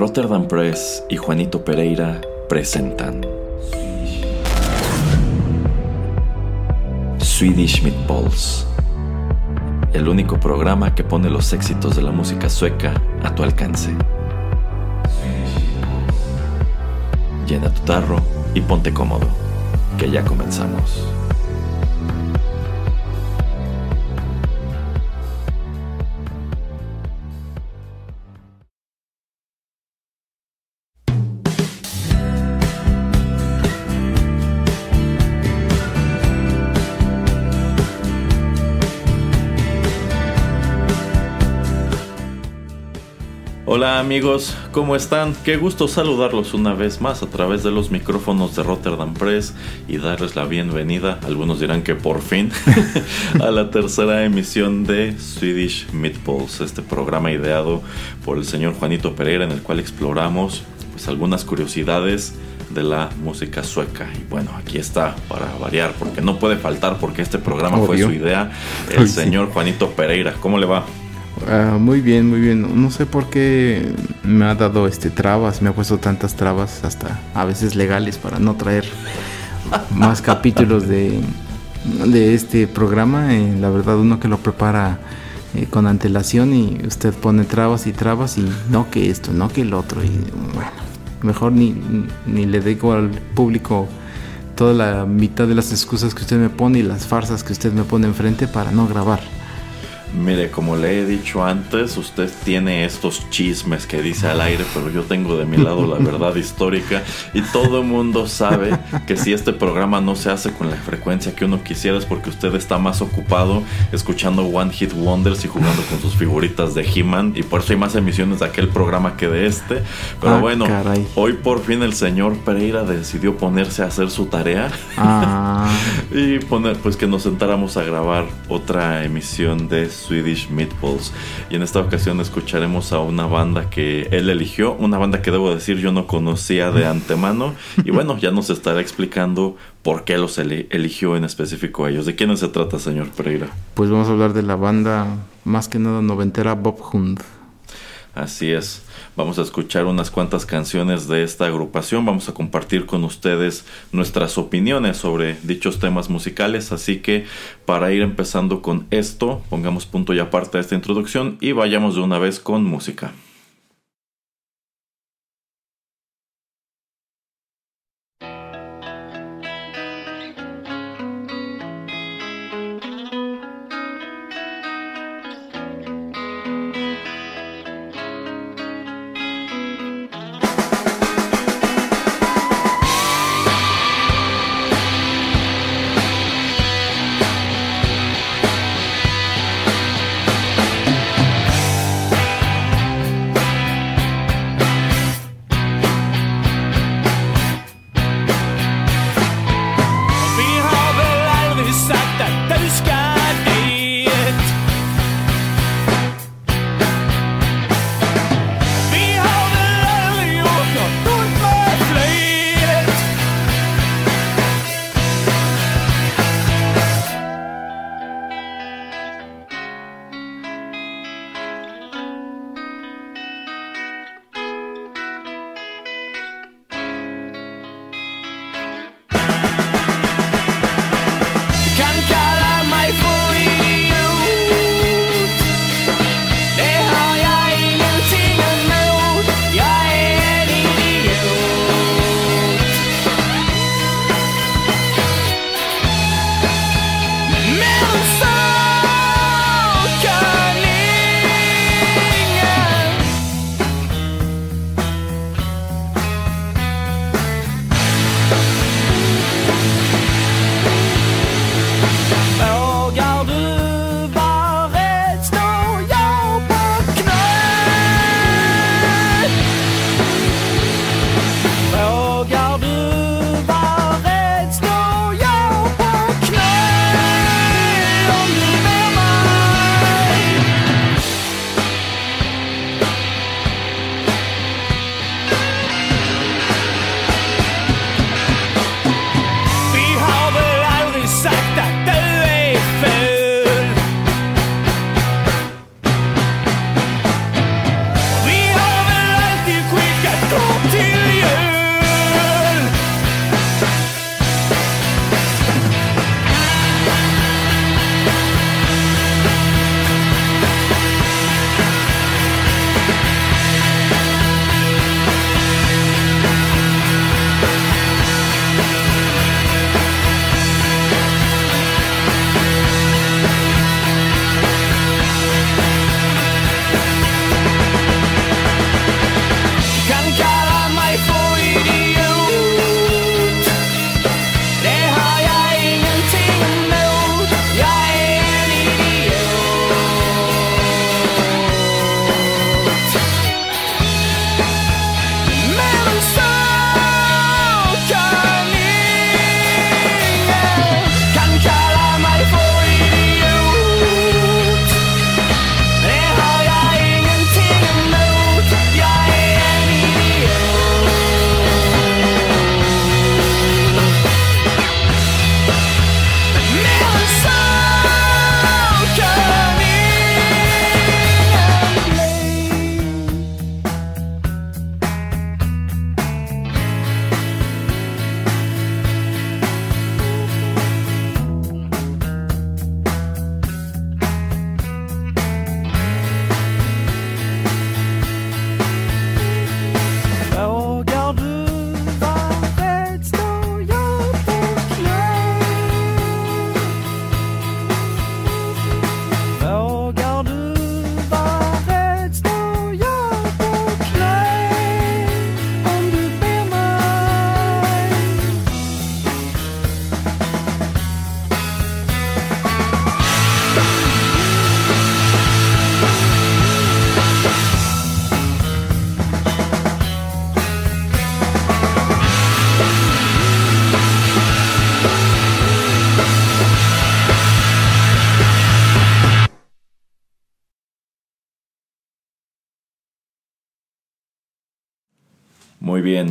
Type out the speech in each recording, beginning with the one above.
Rotterdam Press y Juanito Pereira presentan Swedish Meatballs, el único programa que pone los éxitos de la música sueca a tu alcance. Llena tu tarro y ponte cómodo, que ya comenzamos. Hola amigos, ¿cómo están? Qué gusto saludarlos una vez más a través de los micrófonos de Rotterdam Press y darles la bienvenida, algunos dirán que por fin, a la tercera emisión de Swedish Meatballs, este programa ideado por el señor Juanito Pereira en el cual exploramos pues algunas curiosidades de la música sueca. Y bueno, aquí está para variar, porque no puede faltar, porque este programa fue su idea, el señor Juanito Pereira. ¿Cómo le va? Ah, muy bien, muy bien. No sé por qué me ha dado este trabas, me ha puesto tantas trabas, hasta a veces legales, para no traer más capítulos de, de este programa. Eh, la verdad, uno que lo prepara eh, con antelación y usted pone trabas y trabas y no que esto, no que el otro. Y bueno, mejor ni, ni le digo al público toda la mitad de las excusas que usted me pone y las farsas que usted me pone enfrente para no grabar. Mire, como le he dicho antes, usted tiene estos chismes que dice al aire, pero yo tengo de mi lado la verdad histórica y todo el mundo sabe que si este programa no se hace con la frecuencia que uno quisiera es porque usted está más ocupado escuchando One Hit Wonders y jugando con sus figuritas de He-Man y por eso hay más emisiones de aquel programa que de este. Pero ah, bueno, hoy por fin el señor Pereira decidió ponerse a hacer su tarea ah. y poner, pues que nos sentáramos a grabar otra emisión de Swedish Meatballs. Y en esta ocasión escucharemos a una banda que él eligió, una banda que debo decir yo no conocía de antemano. Y bueno, ya nos estará explicando por qué los eligió en específico a ellos. ¿De quiénes se trata, señor Pereira? Pues vamos a hablar de la banda más que nada noventera Bob Hund. Así es. Vamos a escuchar unas cuantas canciones de esta agrupación. Vamos a compartir con ustedes nuestras opiniones sobre dichos temas musicales. Así que para ir empezando con esto, pongamos punto y aparte a esta introducción y vayamos de una vez con música.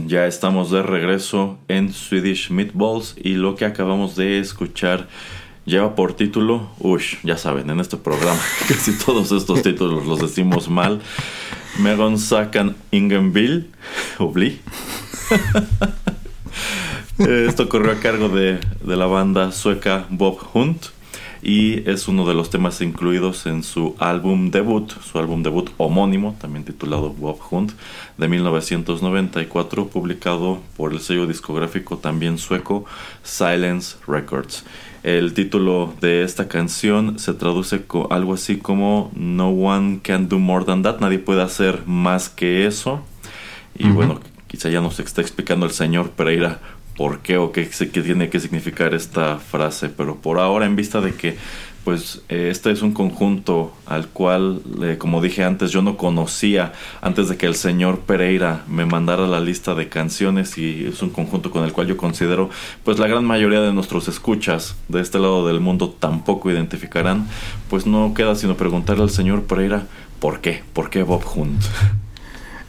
Ya estamos de regreso en Swedish Meatballs y lo que acabamos de escuchar lleva por título, ush, ya saben, en este programa casi todos estos títulos los decimos mal. Megon Sakan Ingenville, Obli. Esto corrió a cargo de, de la banda sueca Bob Hunt y es uno de los temas incluidos en su álbum debut, su álbum debut homónimo, también titulado Bob Hunt, de 1994, publicado por el sello discográfico también sueco Silence Records. El título de esta canción se traduce algo así como No one can do more than that, nadie puede hacer más que eso. Y bueno, quizá ya nos está explicando el señor Pereira por qué o qué, tiene que significar esta frase, pero por ahora en vista de que pues eh, este es un conjunto al cual, eh, como dije antes, yo no conocía antes de que el señor Pereira me mandara la lista de canciones y es un conjunto con el cual yo considero, pues la gran mayoría de nuestros escuchas de este lado del mundo tampoco identificarán, pues no queda sino preguntarle al señor Pereira, ¿por qué? ¿Por qué Bob Hunt?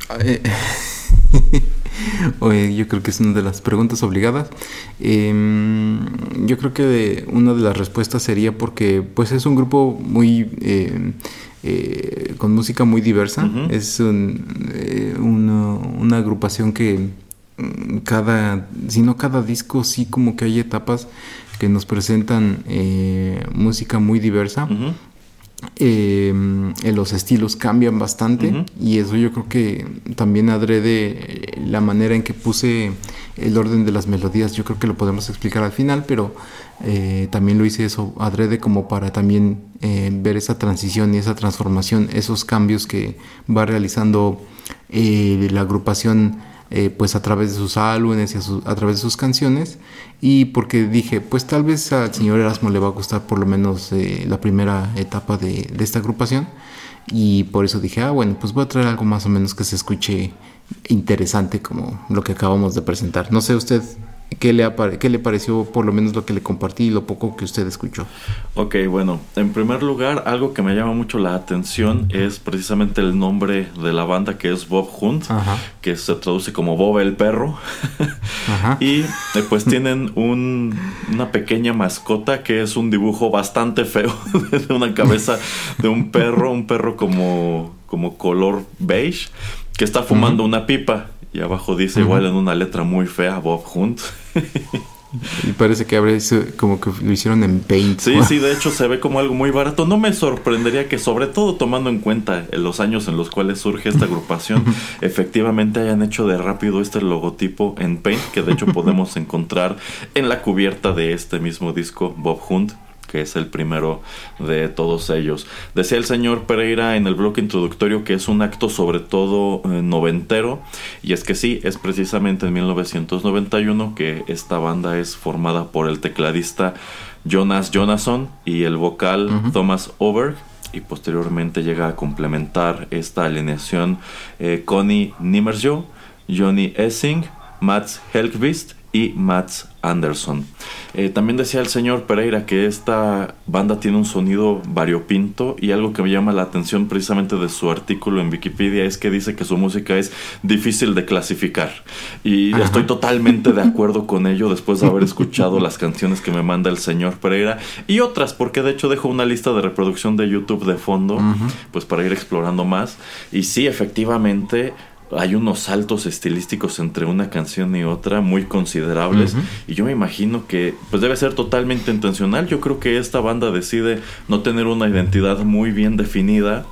Oye, yo creo que es una de las preguntas obligadas. Em, yo creo que una de las respuestas sería porque pues es un grupo muy em, eh, con música muy diversa. Es eh, una, agrupación que mm, cada, si no cada disco, sí como que hay etapas que nos presentan eh, música muy diversa. Eh, los estilos cambian bastante y eso yo creo que también adrede eh, la manera en que puse el orden de las melodías. Yo creo que lo podemos explicar al final pero eh, también lo hice eso adrede como para también ver esa transición y esa transformación esos cambios que va realizando la agrupación eh, pues a través de sus álbumes y a, través de sus canciones. Y porque dije pues tal vez al señor Erasmo le va a gustar por lo menos eh, la primera etapa de, de, esta agrupación. Y por eso dije ah bueno pues voy a traer algo más o menos que se escuche interesante como lo que acabamos de presentar no sé usted ¿Qué le, ¿Qué le pareció por lo menos lo que le compartí y lo poco que usted escuchó? Ok, bueno, en primer lugar, algo que me llama mucho la atención es precisamente el nombre de la banda que es Bob Hunt, que se traduce como Bob el perro. y eh, pues tienen un, una pequeña mascota que es un dibujo bastante feo de una cabeza de un perro, un perro como, como color beige, que está fumando una pipa. Y abajo dice igual en una letra muy fea Bob Hunt. Y parece que abre como que lo hicieron en Paint. Sí, sí, de hecho se ve como algo muy barato. No me sorprendería que, sobre todo tomando en cuenta los años en los cuales surge esta agrupación, efectivamente hayan hecho de rápido este logotipo en Paint, que de hecho podemos encontrar en la cubierta de este mismo disco, Bob Hunt que es el primero de todos ellos. Decía el señor Pereira en el bloque introductorio que es un acto sobre todo eh, noventero, y es que sí, es precisamente en 1991 que esta banda es formada por el tecladista Jonas Jonasson y el vocal Thomas Oberg y posteriormente llega a complementar esta alineación eh, Connie Nimmerjo, Johnny Essing, Mats Helkvist y Mats Anderson. Eh, también decía el señor Pereira que esta banda tiene un sonido variopinto y algo que me llama la atención precisamente de su artículo en Wikipedia es que dice que su música es difícil de clasificar. Y estoy totalmente de acuerdo con ello después de haber escuchado las canciones que me manda el señor Pereira y otras, porque de hecho dejo una lista de reproducción de YouTube de fondo, pues para ir explorando más. Y sí, efectivamente hay unos saltos estilísticos entre una canción y otra muy considerables y yo me imagino que pues debe ser totalmente intencional. Yo creo que esta banda decide no tener una identidad muy bien definida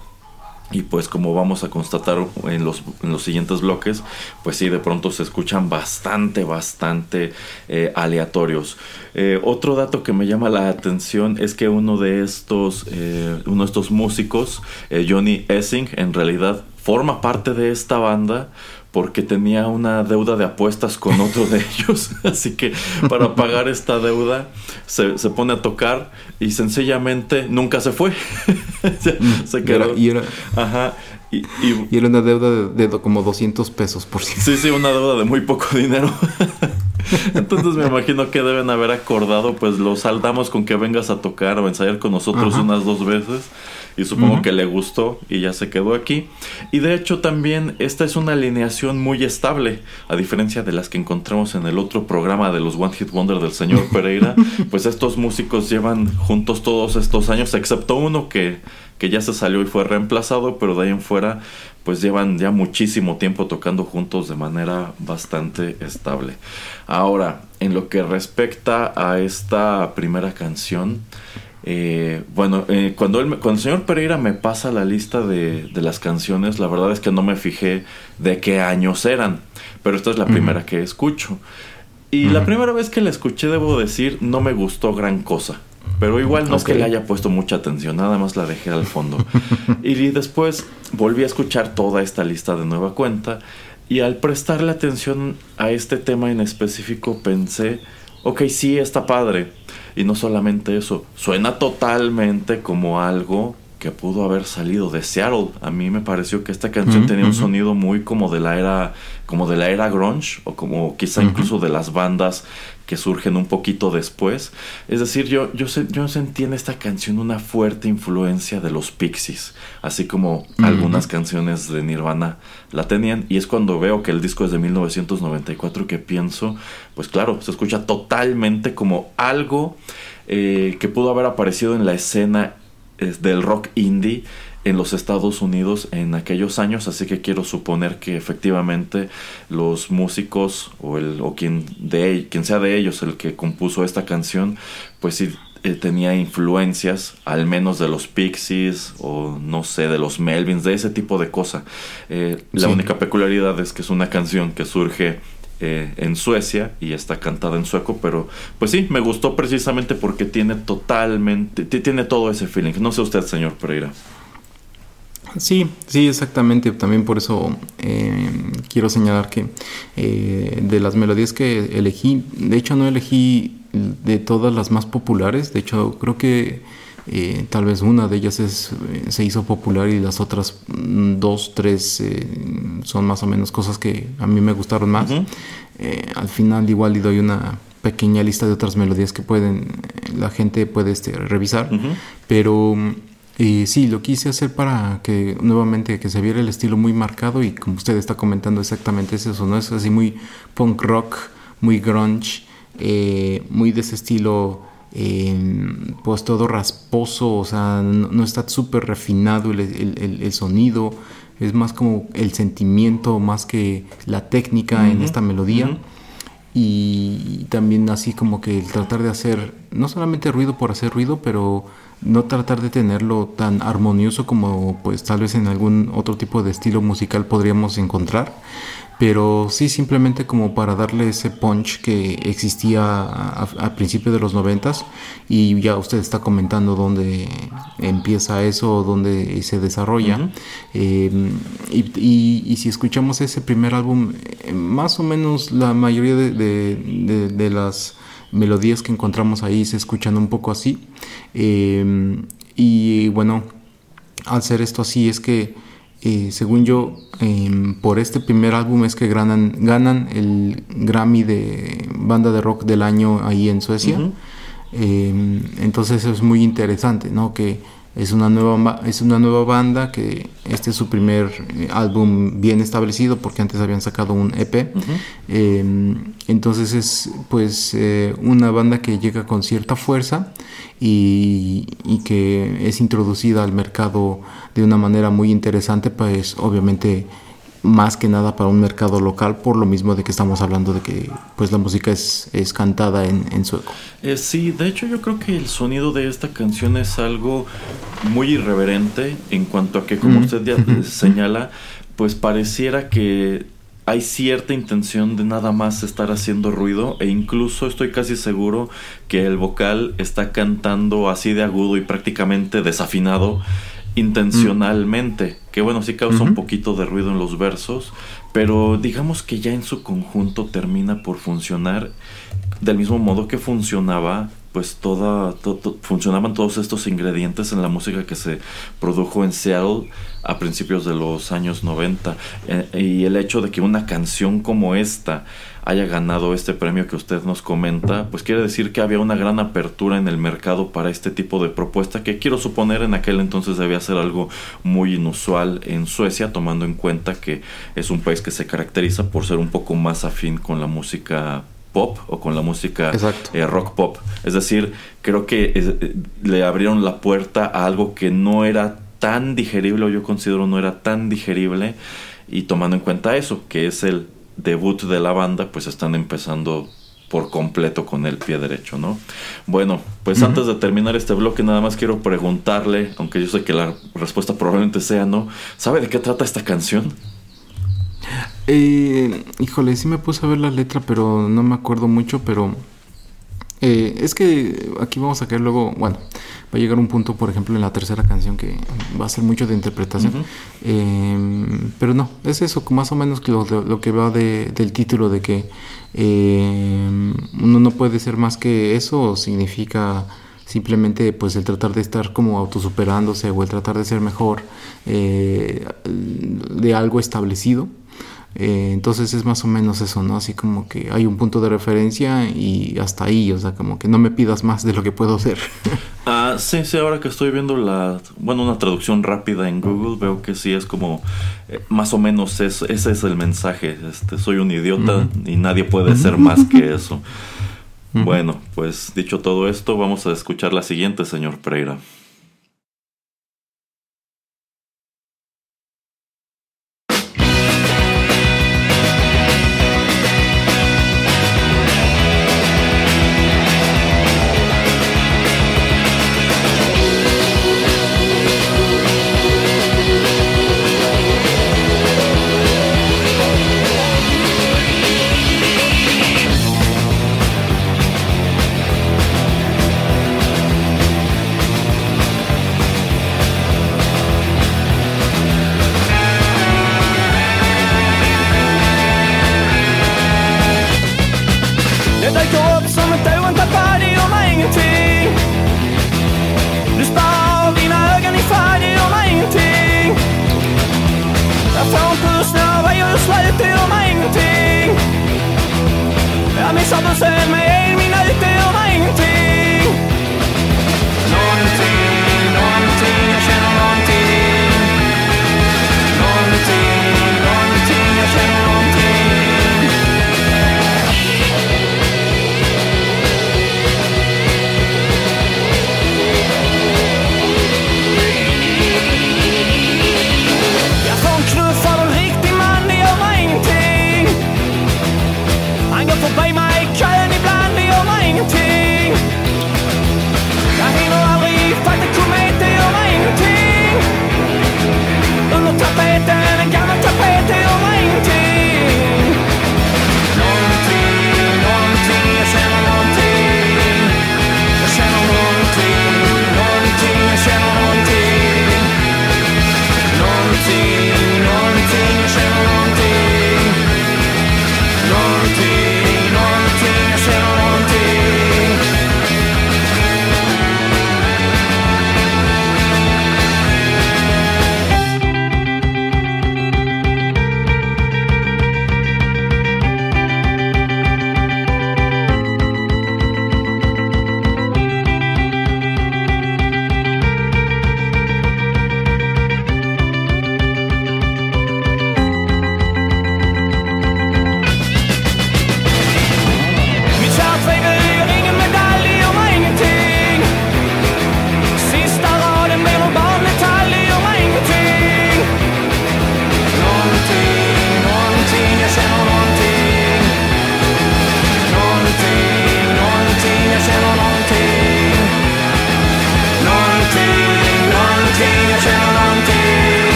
y pues como vamos a constatar en los, en los siguientes bloques, pues sí, de pronto se escuchan bastante, bastante eh, aleatorios. Eh, otro dato que me llama la atención es que uno de estos, eh, uno de estos músicos, Johnny Essing, en realidad forma parte de esta banda porque tenía una deuda de apuestas con otro de ellos. Así que para pagar esta deuda se, pone a tocar y sencillamente nunca se fue. se quedó. Y era, Ajá. Y, era una deuda de, como 200 pesos por ciento. Sí, sí, una deuda de muy poco dinero. Entonces me imagino que deben haber acordado, pues lo saldamos con que vengas a tocar o ensayar con nosotros unas dos veces. Y supongo que le gustó y ya se quedó aquí. Y de hecho también esta es una alineación muy estable, a diferencia de las que encontramos en el otro programa de los One Hit Wonder del señor Pereira. pues estos músicos llevan juntos todos estos años, excepto uno que, que ya se salió y fue reemplazado, pero de ahí en fuera pues llevan ya muchísimo tiempo tocando juntos de manera bastante estable. Ahora, en lo que respecta a esta primera canción, eh, bueno, eh, cuando, cuando el señor Pereira me pasa la lista de, las canciones, la verdad es que no me fijé de qué años eran, pero esta es la primera que escucho. Y la primera vez que la escuché, debo decir, no me gustó gran cosa. Pero igual no es que le haya puesto mucha atención, nada más la dejé al fondo. y después volví a escuchar toda esta lista de nueva cuenta y al prestarle atención a este tema en específico pensé, ok, sí, está padre. Y no solamente eso, suena totalmente como algo que pudo haber salido de Seattle. A mí me pareció que esta canción tenía un sonido muy como de la era como de la era grunge o como quizá incluso de las bandas que surgen un poquito después. Es decir, yo, yo, yo sentí en esta canción una fuerte influencia de los Pixies, así como algunas canciones de Nirvana la tenían. Y es cuando veo que el disco es de 1994 que pienso, pues claro, se escucha totalmente como algo eh, que pudo haber aparecido en la escena del rock indie en los Estados Unidos en aquellos años, así que quiero suponer que efectivamente los músicos o, el, o quien, de, quien sea de ellos el que compuso esta canción, pues sí eh, tenía influencias, al menos de los Pixies o no sé, de los Melvins, de ese tipo de cosa. Eh, la única peculiaridad es que es una canción que surge eh, en Suecia y está cantada en sueco, pero pues sí, me gustó precisamente porque tiene totalmente, tiene todo ese feeling. No sé usted, señor Pereira. Sí, sí, exactamente. También por eso eh, quiero señalar que eh, de las melodías que elegí, de hecho no elegí de todas las más populares, de hecho creo que eh, tal vez una de ellas es, se hizo popular y las otras mm, dos, tres son más o menos cosas que a mí me gustaron más. al final igual le doy una pequeña lista de otras melodías que pueden la gente puede este, revisar, pero y sí, lo quise hacer para que nuevamente que se viera el estilo muy marcado y como usted está comentando exactamente es eso, ¿no? Es así muy punk rock, muy grunge, eh, muy de ese estilo em, pues todo rasposo, o sea, no, está súper refinado el, sonido, es más como el sentimiento más que la técnica en esta melodía. Y también así como que el tratar de hacer, no solamente ruido por hacer ruido, pero no tratar de tenerlo tan armonioso como pues tal vez en algún otro tipo de estilo musical podríamos encontrar pero sí simplemente como para darle ese punch que existía a, principios de los noventas y ya usted está comentando dónde empieza eso, dónde se desarrolla. Em, y, si escuchamos ese primer álbum eh, más o menos la mayoría de las melodías que encontramos ahí se escuchan un poco así. Em, y bueno, al ser esto así es que, eh, según yo, em, por este primer álbum es que ganan, ganan el Grammy de banda de rock del año ahí en Suecia. Em, entonces es muy interesante, ¿no? Que es una nueva, es una nueva banda que este es su primer eh, álbum bien establecido porque antes habían sacado un EP. Em, entonces es pues eh, una banda que llega con cierta fuerza y, y, que es introducida al mercado de una manera muy interesante, pues obviamente más que nada para un mercado local por lo mismo de que estamos hablando de que pues la música es, es cantada en, en sueco. Eh, sí, de hecho yo creo que el sonido de esta canción es algo muy irreverente en cuanto a que como usted ya señala, pues pareciera que hay cierta intención de nada más estar haciendo ruido e incluso estoy casi seguro que el vocal está cantando así de agudo y prácticamente desafinado intencionalmente, que bueno, sí causa un poquito de ruido en los versos, pero digamos que ya en su conjunto termina por funcionar del mismo modo que funcionaba pues toda, funcionaban todos estos ingredientes en la música que se produjo en Seattle a principios de los años 90. Eh, y el hecho de que una canción como esta haya ganado este premio que usted nos comenta, pues quiere decir que había una gran apertura en el mercado para este tipo de propuesta que quiero suponer en aquel entonces debía ser algo muy inusual en Suecia, tomando en cuenta que es un país que se caracteriza por ser un poco más afín con la música pop o con la música eh, rock pop. Es decir, creo que eh, le abrieron la puerta a algo que no era tan digerible o yo considero no era tan digerible y tomando en cuenta eso, que es el debut de la banda, pues están empezando por completo con el pie derecho, ¿no? Bueno, pues antes de terminar este bloque nada más quiero preguntarle, aunque yo sé que la respuesta probablemente sea no, ¿sabe de qué trata esta canción? Eh, híjole, sí me puse a ver la letra, pero no me acuerdo mucho, pero eh, es que aquí vamos a caer luego, bueno, va a llegar un punto, por ejemplo, en la tercera canción que va a ser mucho de interpretación. Em, pero no, es eso, más o menos lo, lo que va del título de que em, uno no puede ser más que eso, significa simplemente pues el tratar de estar como autosuperándose o el tratar de ser mejor eh, de algo establecido eh, entonces es más o menos eso, ¿no? Así como que hay un punto de referencia y hasta ahí, o sea, como que no me pidas más de lo que puedo hacer. ah, sí, sí, ahora que estoy viendo la, bueno, una traducción rápida en Google, veo que sí es como, eh, más o menos ese es el mensaje, este, soy un idiota y nadie puede ser más que eso. Bueno, pues dicho todo esto, vamos a escuchar la siguiente, señor Pereira. Ingenting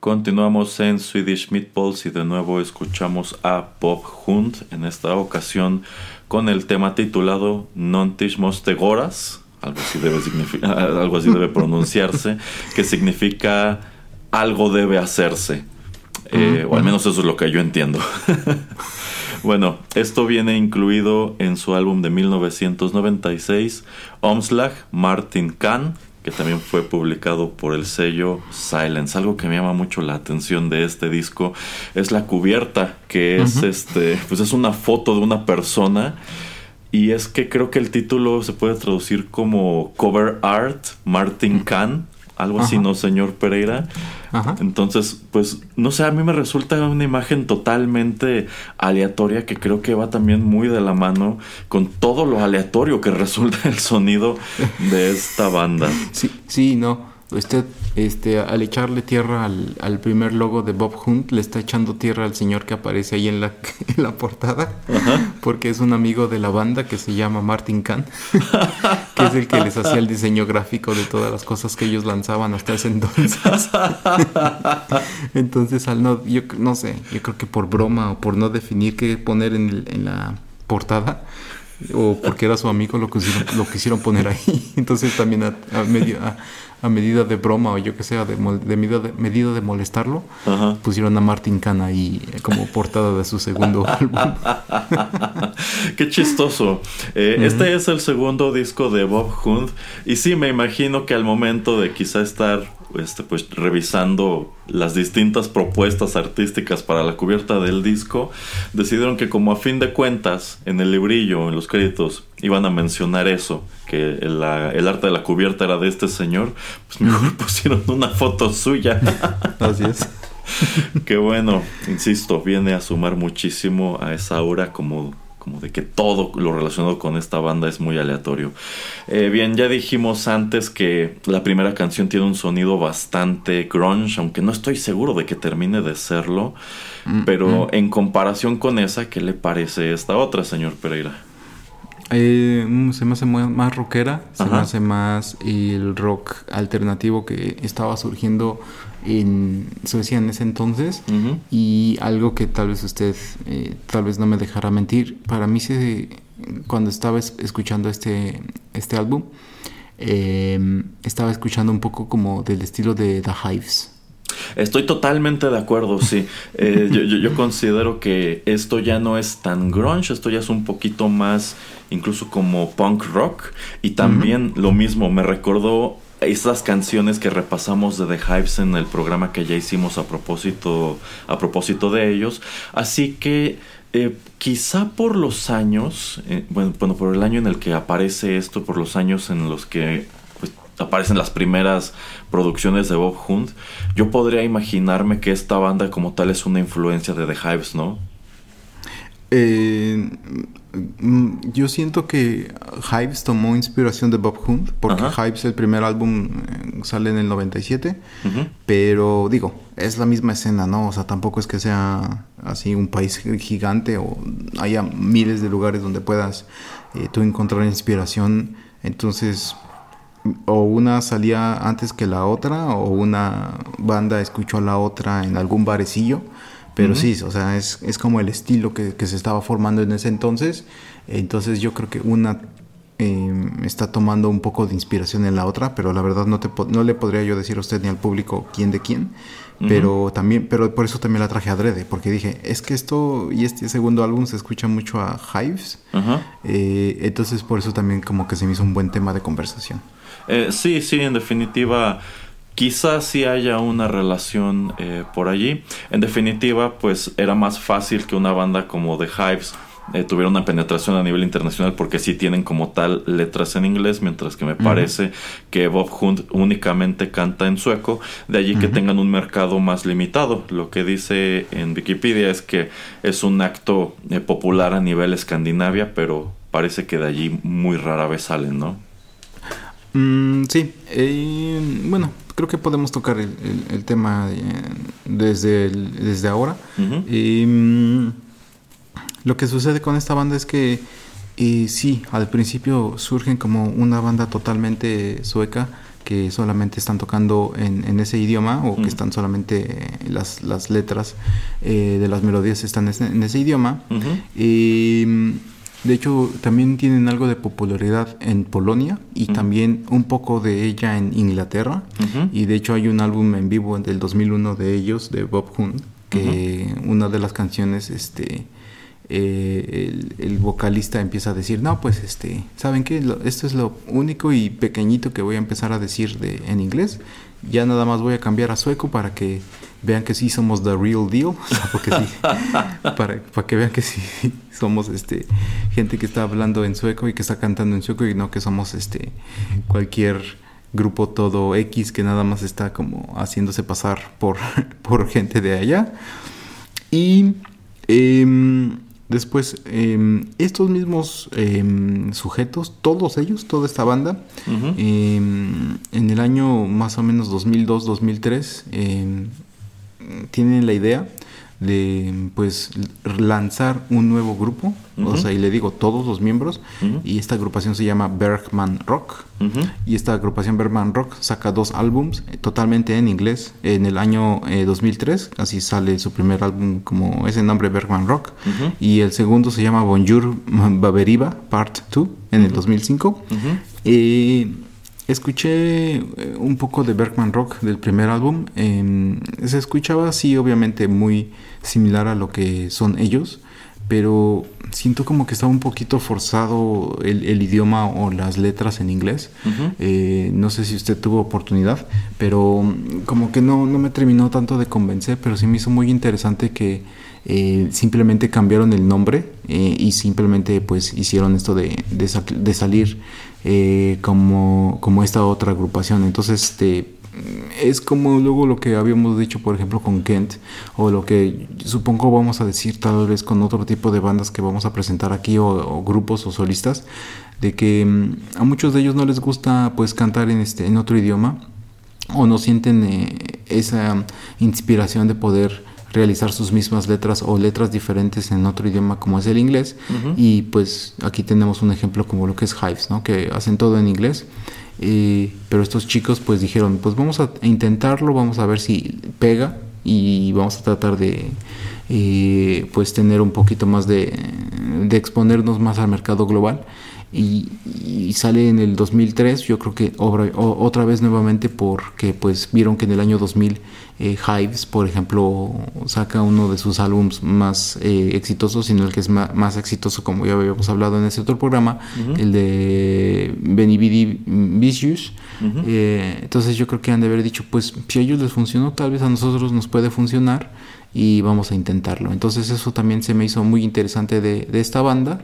Continuamos en Swedish Meatballs y de nuevo escuchamos a Bob Hunt, en esta ocasión con el tema titulado Nontish Mostegoras, algo así debe, algo así debe pronunciarse, que significa algo debe hacerse. Eh, o al menos eso es lo que yo entiendo. bueno, esto viene incluido en su álbum de 1996, Omslag Martin Kahn, que también fue publicado por el sello Silence. Algo que me llama mucho la atención de este disco es la cubierta, que es este, pues es una foto de una persona. Y es que creo que el título se puede traducir como Cover Art Martin Kahn algo así, ¿no, señor Pereira? Entonces, pues, no sé, a mí me resulta una imagen totalmente aleatoria que creo que va también muy de la mano con todo lo aleatorio que resulta el sonido de esta banda. Sí, sí, no. Usted, este, al echarle tierra al, primer logo de Bob Hunt, le está echando tierra al señor que aparece ahí en la, en la portada, porque es un amigo de la banda que se llama Martin Kahn, que es el que les hacía el diseño gráfico de todas las cosas que ellos lanzaban hasta ese entonces. entonces, al no, yo no sé, yo creo que por broma o por no definir qué poner en, en la portada, o porque era su amigo lo quisieron, lo quisieron poner ahí. Entonces también a, medio, a, medida de broma o yo que sea, de, de, medida, de medida de molestarlo, pusieron a Martin Kahn ahí como portada de su segundo álbum. Qué chistoso. Eh, este es el segundo disco de Bob Hunt y sí, me imagino que al momento de quizá estar este, pues revisando las distintas propuestas artísticas para la cubierta del disco, decidieron que como a fin de cuentas en el librillo, en los créditos, iban a mencionar eso, que el, arte de la cubierta era de este señor, pues mejor pusieron una foto suya. Así es. que bueno, insisto, viene a sumar muchísimo a esa aura como como de que todo lo relacionado con esta banda es muy aleatorio. Eh, bien, ya dijimos antes que la primera canción tiene un sonido bastante grunge, aunque no estoy seguro de que termine de serlo, mm, pero mm. en comparación con esa, ¿qué le parece esta otra, señor Pereira? Eh, mm, se me hace más rockera, se me hace más el rock alternativo que estaba surgiendo en Suecia en ese entonces y algo que tal vez usted eh, tal vez no me dejara mentir para mí se, cuando estaba escuchando este este álbum em, estaba escuchando un poco como del estilo de The Hives Estoy totalmente de acuerdo, sí. Eh, yo, yo, considero que esto ya no es tan grunge, esto ya es un poquito más incluso como punk rock. Y también lo mismo, me recordó esas canciones que repasamos de The Hives en el programa que ya hicimos a propósito, a propósito de ellos. Así que eh, quizá por los años, eh, bueno, por el año en el que aparece esto, por los años en los que pues, aparecen las primeras producciones de Bob Hunt, yo podría imaginarme que esta banda como tal es una influencia de The Hives, ¿no? Eh, yo siento que Hives tomó inspiración de Bob Hunt, porque Hives, el primer álbum, eh, sale en el 97, pero digo, es la misma escena, ¿no? O sea, tampoco es que sea así un país gigante o haya miles de lugares donde puedas eh, tú encontrar inspiración. Entonces, o una salía antes que la otra, o una banda escuchó a la otra en algún barecillo. Pero sí, o sea, es, es como el estilo que, que, se estaba formando en ese entonces. Entonces yo creo que una em, está tomando un poco de inspiración en la otra, pero la verdad no, te, no le podría yo decir a usted ni al público quién de quién. Pero también, pero por eso también la traje adrede, porque dije, es que esto y este segundo álbum se escucha mucho a Hives. Eh, entonces por eso también como que se me hizo un buen tema de conversación. Eh, sí, sí, en definitiva Quizás sí haya una relación eh, por allí. En definitiva, pues era más fácil que una banda como The Hives eh, tuviera una penetración a nivel internacional porque sí tienen como tal letras en inglés, mientras que me parece que Bob Hunt únicamente canta en sueco, de allí que tengan un mercado más limitado. Lo que dice en Wikipedia es que es un acto eh, popular a nivel Escandinavia, pero parece que de allí muy rara vez salen, ¿no? Mm, sí, bueno, creo que podemos tocar el, tema desde, desde ahora. Mm, lo que sucede con esta banda es que sí, al principio surgen como una banda totalmente sueca, que solamente están tocando en, ese idioma o que están solamente las, las letras de las melodías están en ese, idioma. De hecho, también tienen algo de popularidad en Polonia y también un poco de ella en Inglaterra. Y de hecho hay un álbum en vivo del 2001 de ellos, de Bob Hunt, que una de las canciones, este, eh, el, vocalista empieza a decir, no, pues, este, ¿saben qué? esto es lo único y pequeñito que voy a empezar a decir de, en inglés. Ya nada más voy a cambiar a sueco para que vean que sí somos the real deal, porque sí, para, para, que vean que sí somos este gente que está hablando en sueco y que está cantando en sueco y no que somos este cualquier grupo todo X que nada más está como haciéndose pasar por, por gente de allá. Y em, después, em, estos mismos em, sujetos, todos ellos, toda esta banda, en el año más o menos 2002-2003, tienen la idea de pues lanzar un nuevo grupo, o sea, y le digo todos los miembros, y esta agrupación se llama Bergman Rock, y esta agrupación Bergman Rock saca dos álbums eh, totalmente en inglés en el año 2003, eh, así sale su primer álbum como ese nombre Bergman Rock, y el segundo se llama Bonjour Baveriba Part 2 en el 2005. y Escuché eh, un poco de Bergman Rock del primer álbum. Em, se escuchaba así, obviamente, muy similar a lo que son ellos, pero siento como que estaba un poquito forzado el, idioma o las letras en inglés. Eh, no sé si usted tuvo oportunidad, pero mm, como que no, no me terminó tanto de convencer, pero sí me hizo muy interesante que eh, simplemente cambiaron el nombre y simplemente pues hicieron esto de, de salir eh, como, como esta otra agrupación. Entonces, este es como luego lo que habíamos dicho, por ejemplo, con Kent, o lo que supongo vamos a decir tal vez con otro tipo de bandas que vamos a presentar aquí, o, grupos o solistas, de que mm, a muchos de ellos no les gusta pues cantar en este en otro idioma o no sienten eh, esa inspiración de poder realizar sus mismas letras o letras diferentes en otro idioma como es el inglés. Y pues aquí tenemos un ejemplo como lo que es Hives, ¿no? que hacen todo en inglés. pero estos chicos pues dijeron, pues vamos a intentarlo, vamos a ver si pega y vamos a tratar de eh, pues tener un poquito más de, de exponernos más al mercado global y, sale en el 2003 yo creo que otra vez nuevamente porque pues vieron que en el año 2000 eh, Hives por ejemplo saca uno de sus álbums más eh, exitosos sino el que es más, exitoso como ya habíamos hablado en ese otro programa el de Benny Bidi Vicious. Eh, entonces yo creo que han de haber dicho pues si a ellos les funcionó tal vez a nosotros nos puede funcionar y vamos a intentarlo. Entonces eso también se me hizo muy interesante de, de esta banda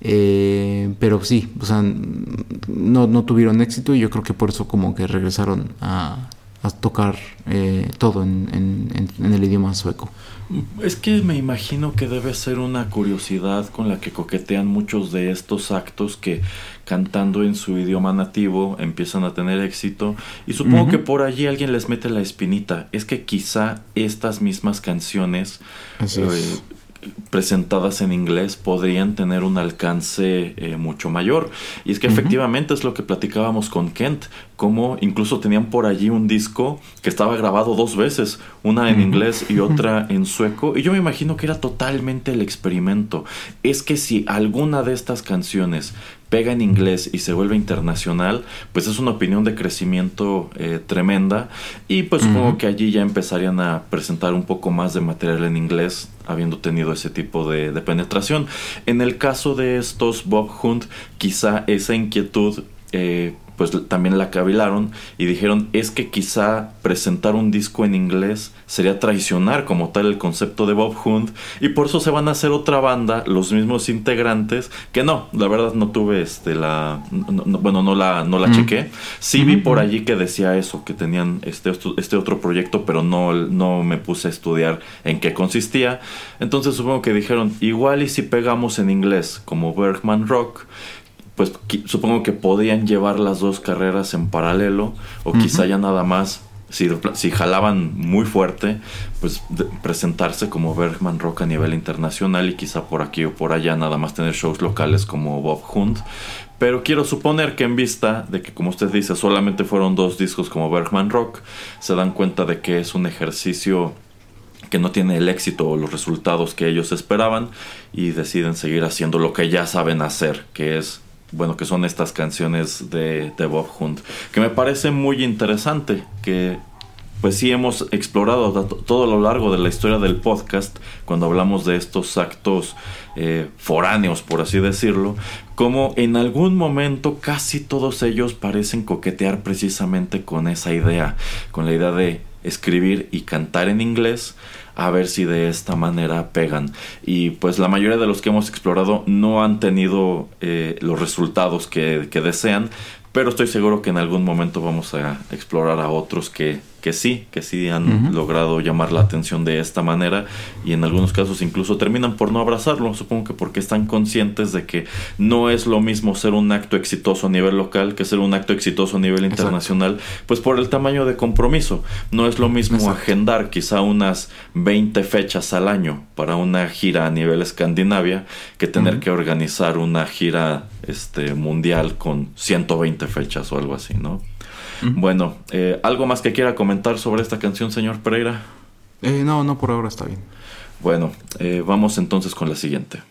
eh, pero sí, o sea, no, no, tuvieron éxito y yo creo que por eso como que regresaron a, tocar eh, todo en, el idioma sueco. Es que me imagino que debe ser una curiosidad con la que coquetean muchos de estos actos que cantando en su idioma nativo empiezan a tener éxito y supongo que por allí alguien les mete la espinita. Es que quizá estas mismas canciones eh, presentadas en inglés podrían tener un alcance eh, mucho mayor. Y es que efectivamente es lo que platicábamos con Kent, como incluso tenían por allí un disco que estaba grabado dos veces, una en inglés y otra en sueco. Y yo me imagino que era totalmente el experimento. Es que si alguna de estas canciones pega en inglés y se vuelve internacional, pues es una opinión de crecimiento eh, tremenda y pues supongo que allí ya empezarían a presentar un poco más de material en inglés habiendo tenido ese tipo de, penetración. En el caso de estos Bob Hunt, quizá esa inquietud eh, pues también la cavilaron y dijeron es que quizá presentar un disco en inglés sería traicionar como tal el concepto de Bob Hunt y por eso se van a hacer otra banda los mismos integrantes que no la verdad no tuve este la bueno no la no la chequé. Sí vi por allí que decía eso que tenían este este otro proyecto pero no no me puse a estudiar en qué consistía. Entonces supongo que dijeron igual y si pegamos en inglés como Bergman Rock pues supongo que podían llevar las dos carreras en paralelo o quizá ya nada más si, si, jalaban muy fuerte, pues presentarse como Bergman Rock a nivel internacional y quizá por aquí o por allá nada más tener shows locales como Bob Hunt. Pero quiero suponer que en vista de que, como usted dice, solamente fueron dos discos como Bergman Rock, se dan cuenta de que es un ejercicio que no tiene el éxito o los resultados que ellos esperaban y deciden seguir haciendo lo que ya saben hacer, que es bueno, que son estas canciones de, de Bob Hunt, que me parece muy interesante, que pues sí hemos explorado todo a lo largo de la historia del podcast, cuando hablamos de estos actos eh, foráneos, por así decirlo, como en algún momento casi todos ellos parecen coquetear precisamente con esa idea, con la idea de escribir y cantar en inglés, a ver si de esta manera pegan. Y pues la mayoría de los que hemos explorado no han tenido eh, los resultados que, que desean, pero estoy seguro que en algún momento vamos a explorar a otros que que sí, que sí han logrado llamar la atención de esta manera y en algunos casos incluso terminan por no abrazarlo, supongo que porque están conscientes de que no es lo mismo ser un acto exitoso a nivel local que ser un acto exitoso a nivel internacional, pues por el tamaño de compromiso. No es lo mismo agendar quizá unas 20 fechas al año para una gira a nivel Escandinavia que tener que organizar una gira este mundial con 120 fechas o algo así, ¿no? Bueno, eh, ¿algo más que quiera comentar sobre esta canción, señor Pereira? Eh, no, no, por ahora está bien. Bueno, eh, vamos entonces con la siguiente.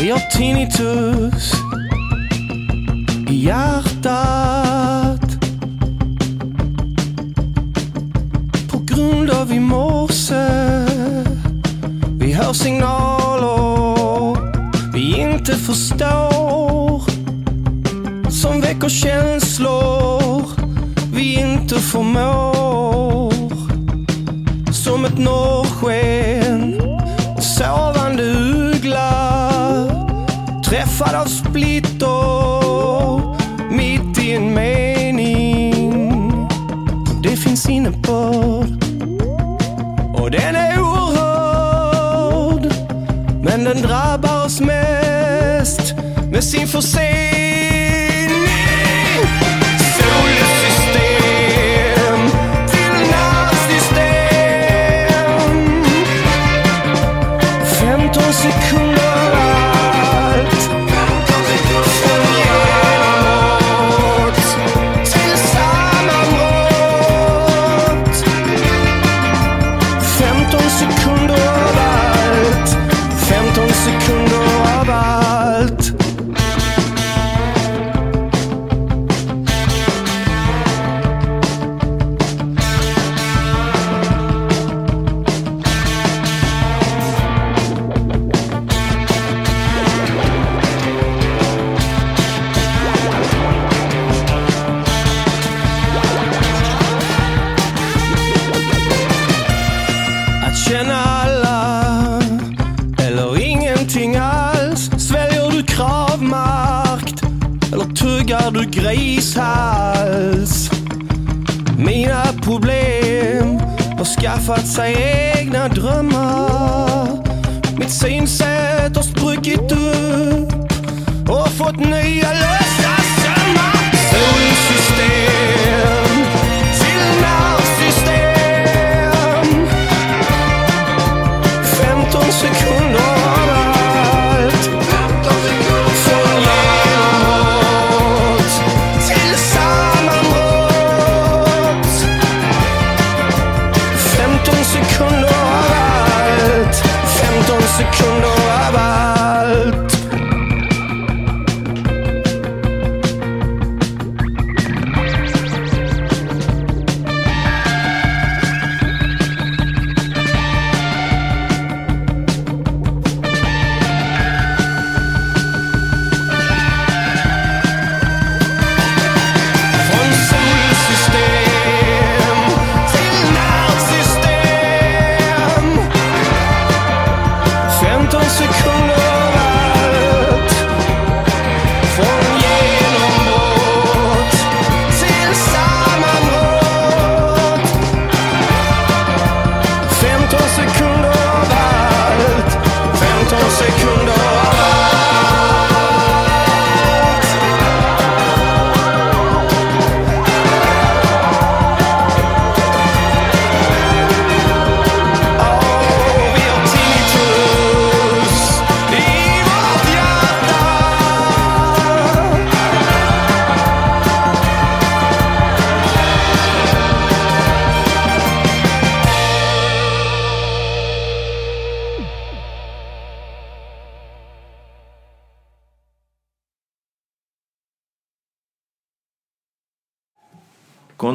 Vi har tinnitus hjärtat På grund av i morse Vi inte förstår. Som väcker känslor vi inte förmår. Som ett norrsken, sovande uggla. Träffad av splitter mitt i en mening. Det finns innebörd och den är oerhörd. Men den drabbar oss med med sin försening.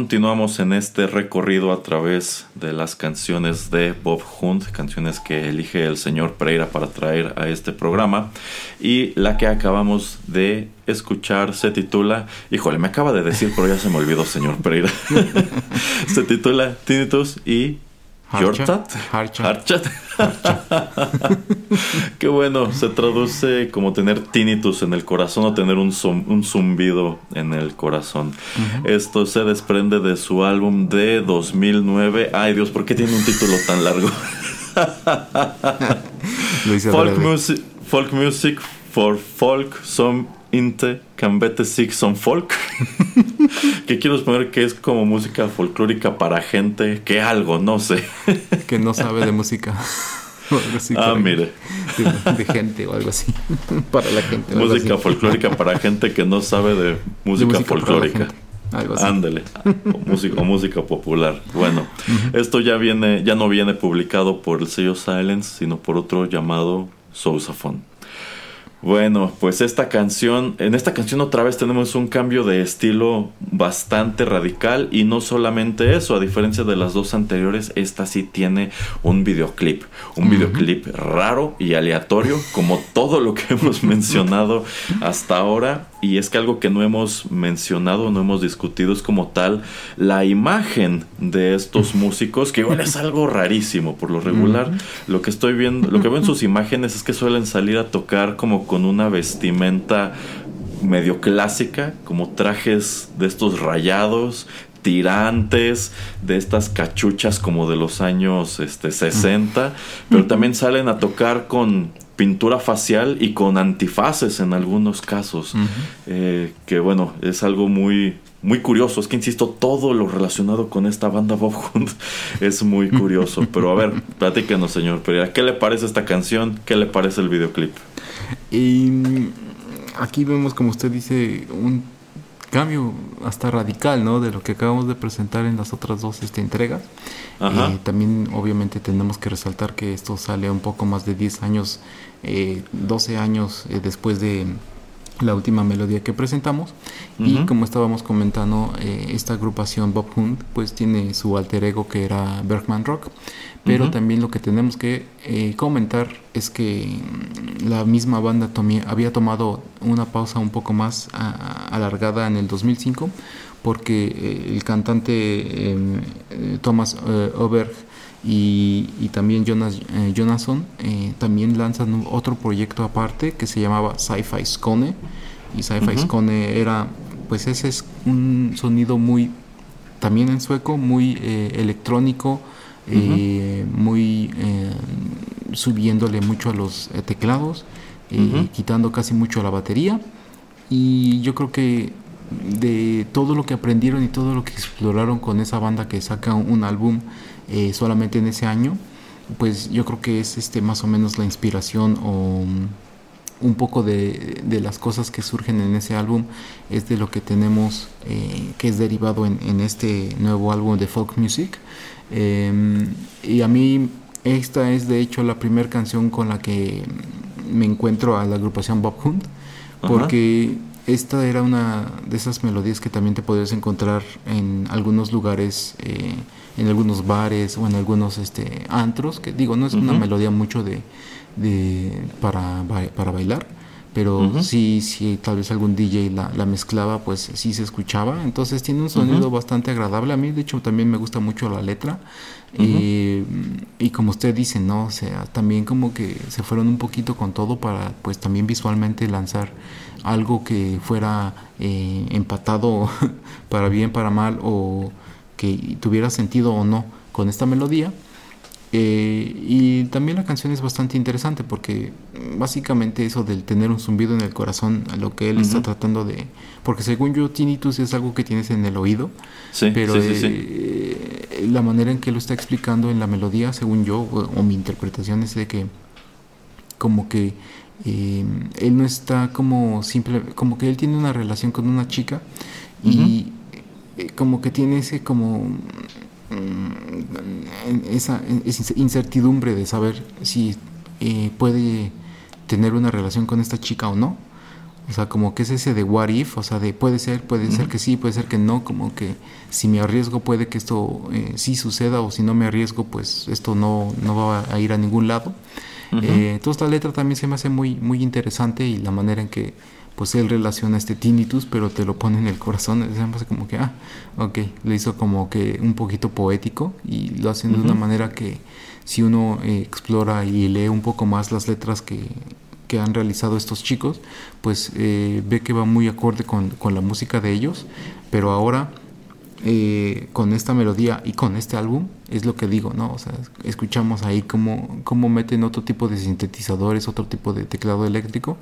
Continuamos en este recorrido a través de las canciones de Bob Hunt, canciones que elige el señor Pereira para traer a este programa. Y la que acabamos de escuchar se titula, híjole, me acaba de decir, pero ya se me olvidó, señor Pereira. se titula Tinnitus y Yortat. Harchat. Qué bueno, se traduce como tener tinnitus en el corazón o tener un, un zumbido en el corazón. Esto se desprende de su álbum de 2009. Ay Dios, ¿por qué tiene un título tan largo? folk, music, folk Music for Folk Some Inte Cambete Six Folk. que quiero suponer que es como música folclórica para gente que algo, no sé. que no sabe de música. ah, mire. De, gente o algo así. para la gente. Música folclórica para gente que no sabe de música, folclórica. Algo así. Ándele. O música, o música popular. Bueno, esto ya viene, ya no viene publicado por el sello Silence, sino por otro llamado Sousaphone. Bueno, pues esta canción, en esta canción otra vez tenemos un cambio de estilo bastante radical y no solamente eso, a diferencia de las dos anteriores, esta sí tiene un videoclip, un videoclip raro y aleatorio como todo lo que hemos mencionado hasta ahora y es que algo que no hemos mencionado, no hemos discutido es como tal la imagen de estos músicos, que igual es algo rarísimo por lo regular. Lo que estoy viendo, lo que veo en sus imágenes es que suelen salir a tocar como con una vestimenta medio clásica, como trajes de estos rayados, tirantes, de estas cachuchas como de los años este, 60, pero también salen a tocar con pintura facial y con antifaces en algunos casos. Eh, que bueno, es algo muy, muy curioso. Es que insisto, todo lo relacionado con esta banda Bob Hunt es muy curioso. Pero a ver, platíquenos, señor Pereira. ¿Qué le parece esta canción? ¿Qué le parece el videoclip? Y aquí vemos, como usted dice, un cambio hasta radical, ¿no? De lo que acabamos de presentar en las otras dos este, entregas. Eh, también, obviamente, tenemos que resaltar que esto sale un poco más de 10 años, eh, 12 años eh, después de la última melodía que presentamos. Y como estábamos comentando, eh, esta agrupación Bob Hunt, pues tiene su alter ego que era Bergman Rock. Pero también lo que tenemos que eh, comentar es que mm, la misma banda había tomado una pausa un poco más alargada en el 2005 porque eh, el cantante em, Thomas Oberg y, también Jonas Jonasson también lanzan otro proyecto aparte que se llamaba Sci-Fi Skone y Sci-Fi Skone era pues ese es un sonido muy también en sueco muy electrónico eh, muy eh, subiéndole mucho a los eh, teclados, quitando casi mucho a la batería. Y yo creo que de todo lo que aprendieron y todo lo que exploraron con esa banda que saca un, álbum solamente en ese año, pues yo creo que es este más o menos la inspiración o mm, un poco de, las cosas que surgen en ese álbum es de lo que tenemos que es derivado en, en, este nuevo álbum de folk music. Em, y a mí esta es de hecho la primera canción con la que me encuentro a la agrupación Bob Hunt, porque esta era una de esas melodías que también te podías encontrar en algunos lugares, eh, en algunos bares o en algunos este, antros, que digo, no es una melodía mucho de, de para, para bailar, pero sí, sí, tal vez algún DJ la, la, mezclaba, pues sí se escuchaba. Entonces tiene un sonido bastante agradable. A mí, de hecho, también me gusta mucho la letra. y, como usted dice, ¿no? O sea, también como que se fueron un poquito con todo para, pues también visualmente lanzar algo que fuera eh, empatado para bien, para mal, o que tuviera sentido o no con esta melodía. Eh, y también la canción es bastante interesante porque básicamente eso del tener un zumbido en el corazón, lo que él está tratando de... Porque según yo, tinnitus es algo que tienes en el oído, pero eh, la manera en que lo está explicando en la melodía, según yo, o, mi interpretación es de que como que eh, él no está como simple, como que él tiene una relación con una chica y como que tiene ese como Mm, esa, incertidumbre de saber si eh, puede tener una relación con esta chica o no, O sea, como que es ese de what if, o sea, de puede ser, puede ser que sí, puede ser que no, como que si me arriesgo puede que esto eh, sí suceda o si no me arriesgo pues esto no, no va a ir a ningún lado. Eh, toda esta letra también se me hace muy, muy interesante y la manera en que pues él relaciona este tinnitus, pero te lo pone en el corazón, hace como que, ah, ok, lo hizo como que un poquito poético y lo hacen de una manera que si uno eh, explora y lee un poco más las letras que, que han realizado estos chicos, pues eh, ve que va muy acorde con, con, la música de ellos, pero ahora eh, con esta melodía y con este álbum es lo que digo, ¿no? O sea, escuchamos ahí cómo, cómo meten otro tipo de sintetizadores, otro tipo de teclado eléctrico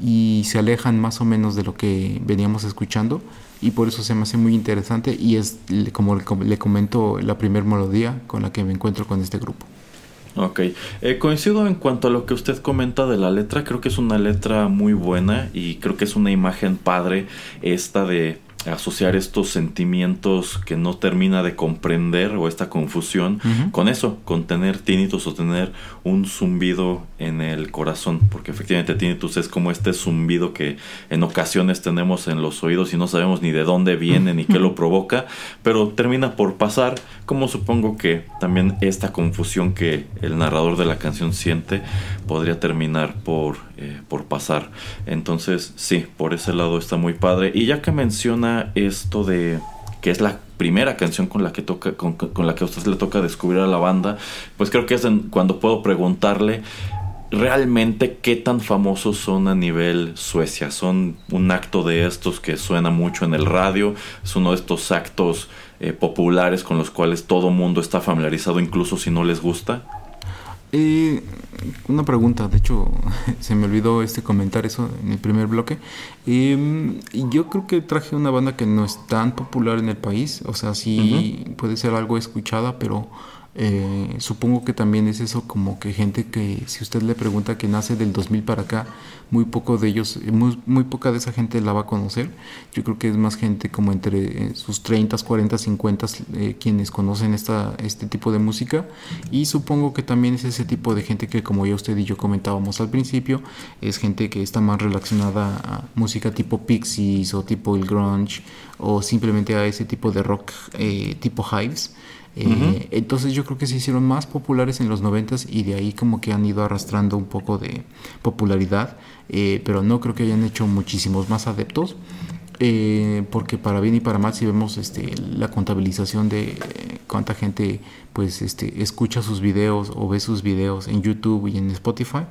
y se alejan más o menos de lo que veníamos escuchando y por eso se me hace muy interesante y es como le comento la primera melodía con la que me encuentro con este grupo. Ok, eh, coincido en cuanto a lo que usted comenta de la letra, creo que es una letra muy buena y creo que es una imagen padre esta de asociar estos sentimientos que no termina de comprender o esta confusión con eso, con tener tinnitus o tener un zumbido en el corazón, porque efectivamente tinnitus es como este zumbido que en ocasiones tenemos en los oídos y no sabemos ni de dónde viene ni qué lo provoca, pero termina por pasar, como supongo que también esta confusión que el narrador de la canción siente podría terminar por, eh, por pasar. Entonces, sí, por ese lado está muy padre. Y ya que menciona esto de que es la primera canción con la que toca con, la que a usted le toca descubrir a la banda, pues creo que es cuando puedo preguntarle realmente qué tan famosos son a nivel Suecia. Son un acto de estos que suena mucho en el radio, es uno de estos actos eh, populares con los cuales todo mundo está familiarizado, incluso si no les gusta. Eh, una pregunta, de hecho se me olvidó este comentar eso en el primer bloque. Eh, yo creo que traje una banda que no es tan popular en el país, o sea, sí puede ser algo escuchada, pero eh, supongo que también es eso como que gente que si usted le pregunta que nace del 2000 para acá, muy poco de ellos, muy, muy poca de esa gente la va a conocer. Yo creo que es más gente como entre eh, sus 30, 40, 50 quienes conocen esta, este tipo de música y supongo que también es ese tipo de gente que como ya usted y yo comentábamos al principio, es gente que está más relacionada a música tipo Pixies o tipo el grunge o simplemente a ese tipo de rock eh, tipo Hives. Eh, entonces yo creo que se hicieron más populares en los noventas y de ahí como que han ido arrastrando un poco de popularidad, eh, pero no creo que hayan hecho muchísimos más adeptos. Eh, porque para bien y para mal si vemos este, la contabilización de cuánta gente pues este, escucha sus videos o ve sus videos en YouTube y en Spotify,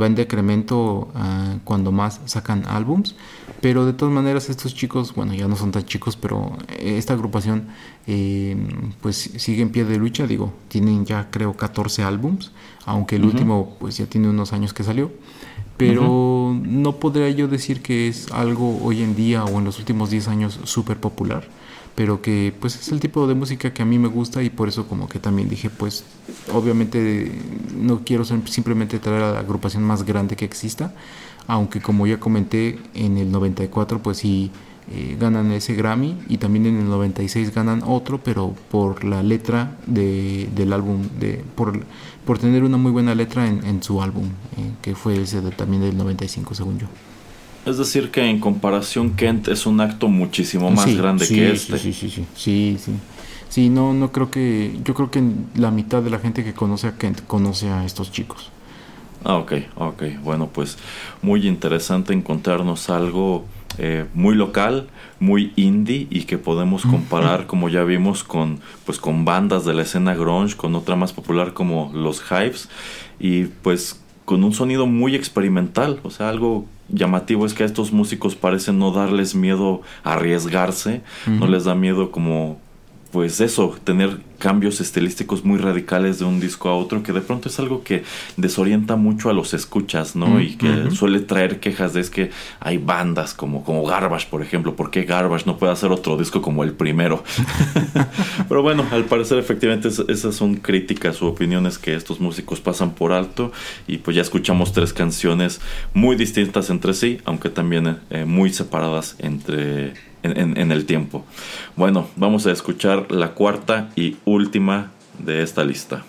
va en decremento ah, cuando más sacan álbums, pero de todas maneras estos chicos, bueno ya no son tan chicos, pero esta agrupación eh, pues sigue en pie de lucha, digo, tienen ya creo 14 álbums, aunque el último pues ya tiene unos años que salió, pero no podría yo decir que es algo hoy en día o en los últimos 10 años súper popular, pero que pues es el tipo de música que a mí me gusta y por eso como que también dije pues obviamente no quiero simplemente traer a la agrupación más grande que exista, aunque como ya comenté en el 94 pues sí eh, ganan ese Grammy y también en el 96 ganan otro, pero por la letra de, del álbum, de, por, por tener una muy buena letra en, su álbum, eh, que fue ese también del 95 según yo. Es decir, que en comparación Kent es un acto muchísimo más grande que este. Sí, sí, sí, sí, sí. Sí, no, no creo que, yo creo que la mitad de la gente que conoce a Kent conoce a estos chicos. Ah, ok, ok. Bueno, pues muy interesante encontrarnos algo eh, muy local, muy indie y que podemos comparar, como ya vimos, con, pues, con bandas de la escena grunge, con otra más popular como los Hives y pues con un sonido muy experimental, o sea, algo llamativo es que a estos músicos parecen no darles miedo a arriesgarse, no les da miedo como pues eso, tener cambios estilísticos muy radicales de un disco a otro, que de pronto es algo que desorienta mucho a los escuchas, ¿no? y que suele traer quejas de es que hay bandas como, como Garbage, por ejemplo, ¿por qué Garbage no puede hacer otro disco como el primero? Pero bueno, al parecer efectivamente esas son críticas u opiniones que estos músicos pasan por alto y pues ya escuchamos tres canciones muy distintas entre sí, aunque también eh, muy separadas entre en, el tiempo. Bueno, vamos a escuchar la cuarta y última de esta lista.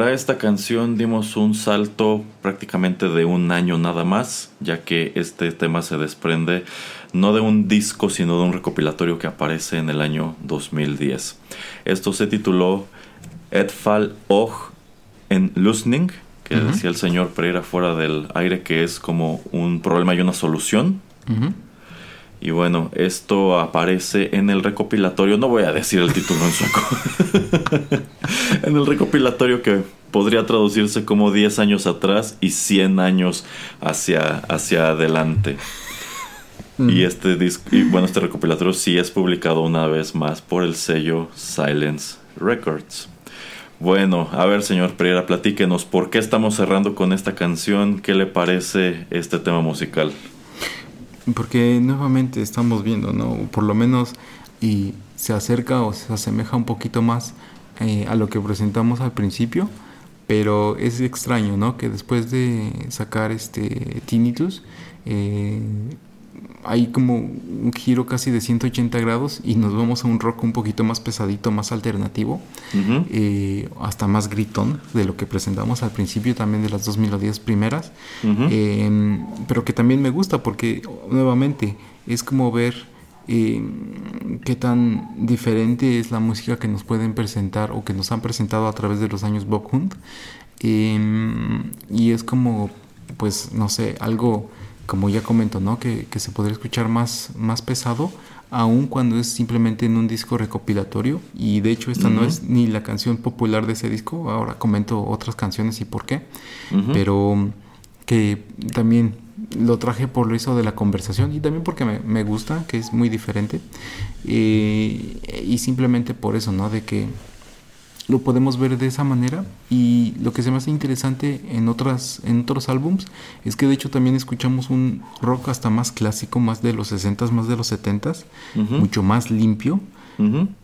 Para esta canción dimos un salto prácticamente de un año nada más, ya que este tema se desprende no de un disco, sino de un recopilatorio que aparece en el año 2010. Esto se tituló Edfall Och en Lusning, que decía el señor Pereira fuera del aire, que es como un problema y una solución. Y bueno, esto aparece en el recopilatorio, no voy a decir el título en sueco, en el recopilatorio que podría traducirse como 10 años atrás y 100 años hacia, hacia adelante. Y mm. este y bueno, este recopilatorio sí es publicado una vez más por el sello Silence Records. Bueno, a ver, señor Pereira, platíquenos por qué estamos cerrando con esta canción, qué le parece este tema musical. Porque nuevamente estamos viendo, ¿no? Por lo menos y se acerca o se asemeja un poquito más eh, a lo que presentamos al principio, pero es extraño, ¿no? Que después de sacar este Tinnitus, eh, hay como un giro casi de 180 grados y nos vamos a un rock un poquito más pesadito, más alternativo, eh, hasta más gritón de lo que presentamos al principio también de las dos melodías primeras, em, pero que también me gusta porque nuevamente es como ver eh, qué tan diferente es la música que nos pueden presentar o que nos han presentado a través de los años Bob Hunt. Em, y es como, pues, no sé, algo, como ya comento, ¿no? Que, que se podría escuchar más, más pesado, aun cuando es simplemente en un disco recopilatorio. Y de hecho, esta no es ni la canción popular de ese disco. Ahora comento otras canciones y por qué. Pero que también lo traje por lo hizo de la conversación y también porque me, me gusta, que es muy diferente. Eh, y simplemente por eso, ¿no? De que lo podemos ver de esa manera. Y lo que se me hace interesante en otras en otros álbums es que de hecho también escuchamos un rock hasta más clásico más de los 60s más de los 70s mucho más limpio.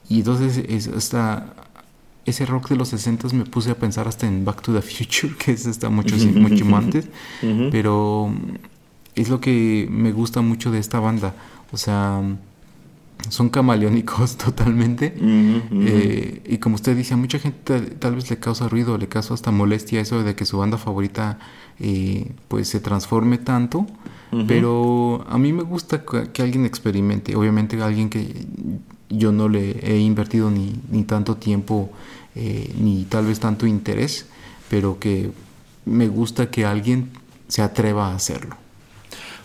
Y entonces es, hasta ese rock de los 60s me puse a pensar hasta en Back to the Future que es hasta mucho, mucho antes. Pero es lo que me gusta mucho de esta banda. O sea son camaleónicos totalmente. Eh, y como usted dice, a mucha gente tal, vez le causa ruido, le causa hasta molestia eso de que su banda favorita eh, pues se transforme tanto. Pero a mí me gusta que, alguien experimente. Obviamente alguien que yo no le he invertido ni, ni tanto tiempo, eh, ni tal vez tanto interés, pero que me gusta que alguien se atreva a hacerlo.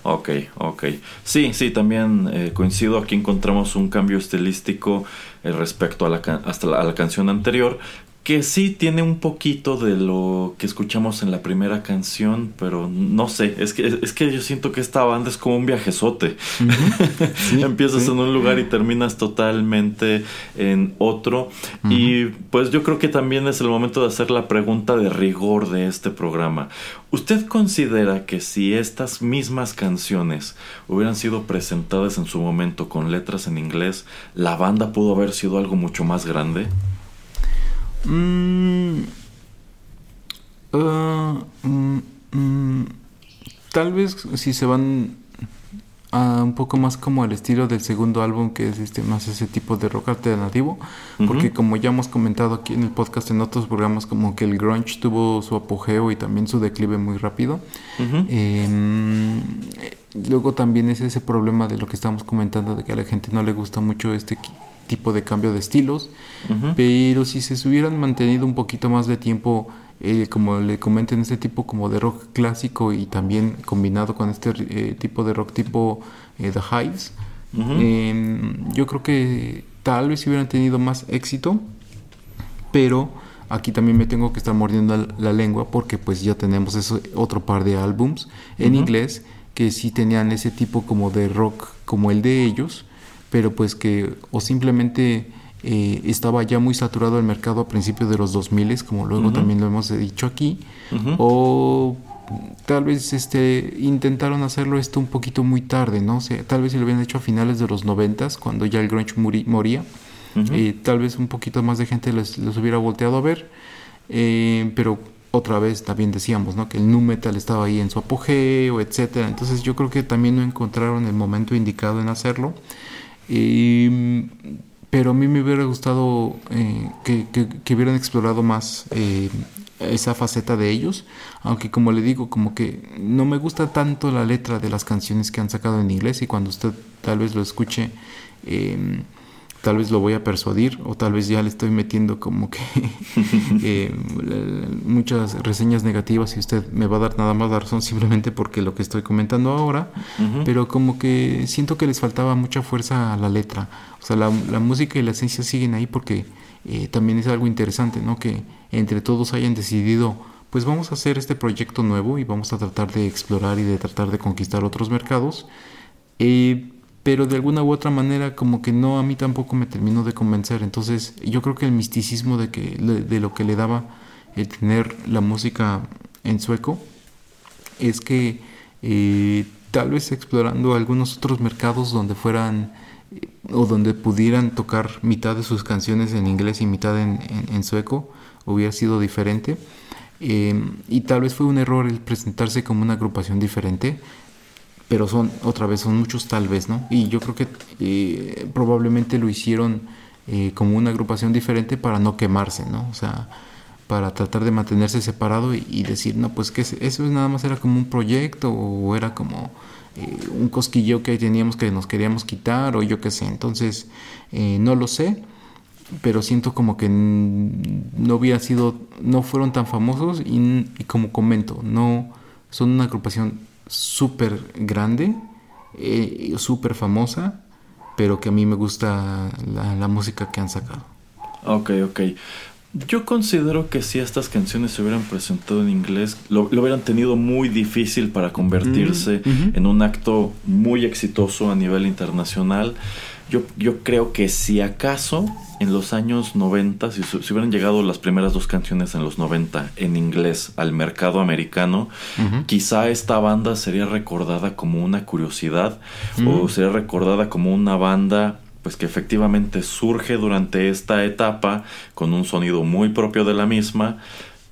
Ok, ok. Sí, sí, también eh, coincido. Aquí encontramos un cambio estilístico eh, respecto a la, hasta a la canción anterior, que sí tiene un poquito de lo que escuchamos en la primera canción, pero no sé, es que, es que yo siento que esta banda es como un viajezote. Empiezas en un lugar y terminas totalmente en otro. Y pues yo creo que también es el momento de hacer la pregunta de rigor de este programa. ¿Usted considera que si estas mismas canciones hubieran sido presentadas en su momento con letras en inglés, la banda pudo haber sido algo mucho más grande? Mm, uh, mm, mm, tal vez si se van a un poco más como al estilo del segundo álbum que es este más ese tipo de rock alternativo porque como ya hemos comentado aquí en el podcast en otros programas como que el grunge tuvo su apogeo y también su declive muy rápido. Em, luego también es ese problema de lo que estamos comentando de que a la gente no le gusta mucho este tipo de cambio de estilos, pero si se hubieran mantenido un poquito más de tiempo, eh, como le comenten, este tipo como de rock clásico y también combinado con este eh, tipo de rock tipo eh, The Hives, em, yo creo que tal vez hubieran tenido más éxito, pero aquí también me tengo que estar mordiendo la, lengua porque pues ya tenemos ese otro par de álbums en inglés que sí tenían ese tipo como de rock como el de ellos pero pues que o simplemente eh, estaba ya muy saturado el mercado a principios de los 2000, como luego también lo hemos dicho aquí, o tal vez este intentaron hacerlo esto un poquito muy tarde, ¿no? sé tal vez si lo habían hecho a finales de los 90, cuando ya el grunge moría, eh, tal vez un poquito más de gente les, hubiera volteado a ver, eh, pero otra vez también decíamos, ¿no? Que el nu metal estaba ahí en su apogeo, etcétera. Entonces yo creo que también no encontraron el momento indicado en hacerlo pero a mí me hubiera gustado eh, que, hubieran explorado más eh, esa faceta de ellos, aunque como le digo, como que no me gusta tanto la letra de las canciones que han sacado en inglés y cuando usted tal vez lo escuche, eh, tal vez lo voy a persuadir o tal vez ya le estoy metiendo como que eh, muchas reseñas negativas y usted me va a dar nada más la razón simplemente porque lo que estoy comentando ahora, pero como que siento que les faltaba mucha fuerza a la letra, o sea, la, música y la esencia siguen ahí porque eh, también es algo interesante, ¿no? Que entre todos hayan decidido pues vamos a hacer este proyecto nuevo y vamos a tratar de explorar y de tratar de conquistar otros mercados. Eh, pero de alguna u otra manera como que no a mí tampoco me terminó de convencer. Entonces yo creo que el misticismo de que de lo que le daba el tener la música en sueco es que eh, tal vez explorando algunos otros mercados donde fueran eh, o donde pudieran tocar mitad de sus canciones en inglés y mitad en, sueco hubiera sido diferente. Eh, y tal vez fue un error el presentarse como una agrupación diferente pero son, otra vez, son muchos tal vez, ¿no? Y yo creo que eh, probablemente lo hicieron eh, como una agrupación diferente para no quemarse, ¿no? O sea, para tratar de mantenerse separado y, decir, no, pues que eso nada más era como un proyecto o era como eh, un cosquillo que teníamos que nos queríamos quitar o yo qué sé. Entonces, eh, no lo sé, pero siento como que no hubiera sido, no fueron tan famosos y, como comento, no son una agrupación súper grande, eh, súper famosa, pero que a mí me gusta la, la música que han sacado. Ok, ok. Yo considero que si estas canciones se hubieran presentado en inglés, lo, hubieran tenido muy difícil para convertirse mm, en un acto muy exitoso a nivel internacional. Yo, yo creo que si acaso en los años 90, si, si, hubieran llegado las primeras dos canciones en los 90 en inglés al mercado americano, quizá esta banda sería recordada como una curiosidad o sería recordada como una banda pues que efectivamente surge durante esta etapa con un sonido muy propio de la misma,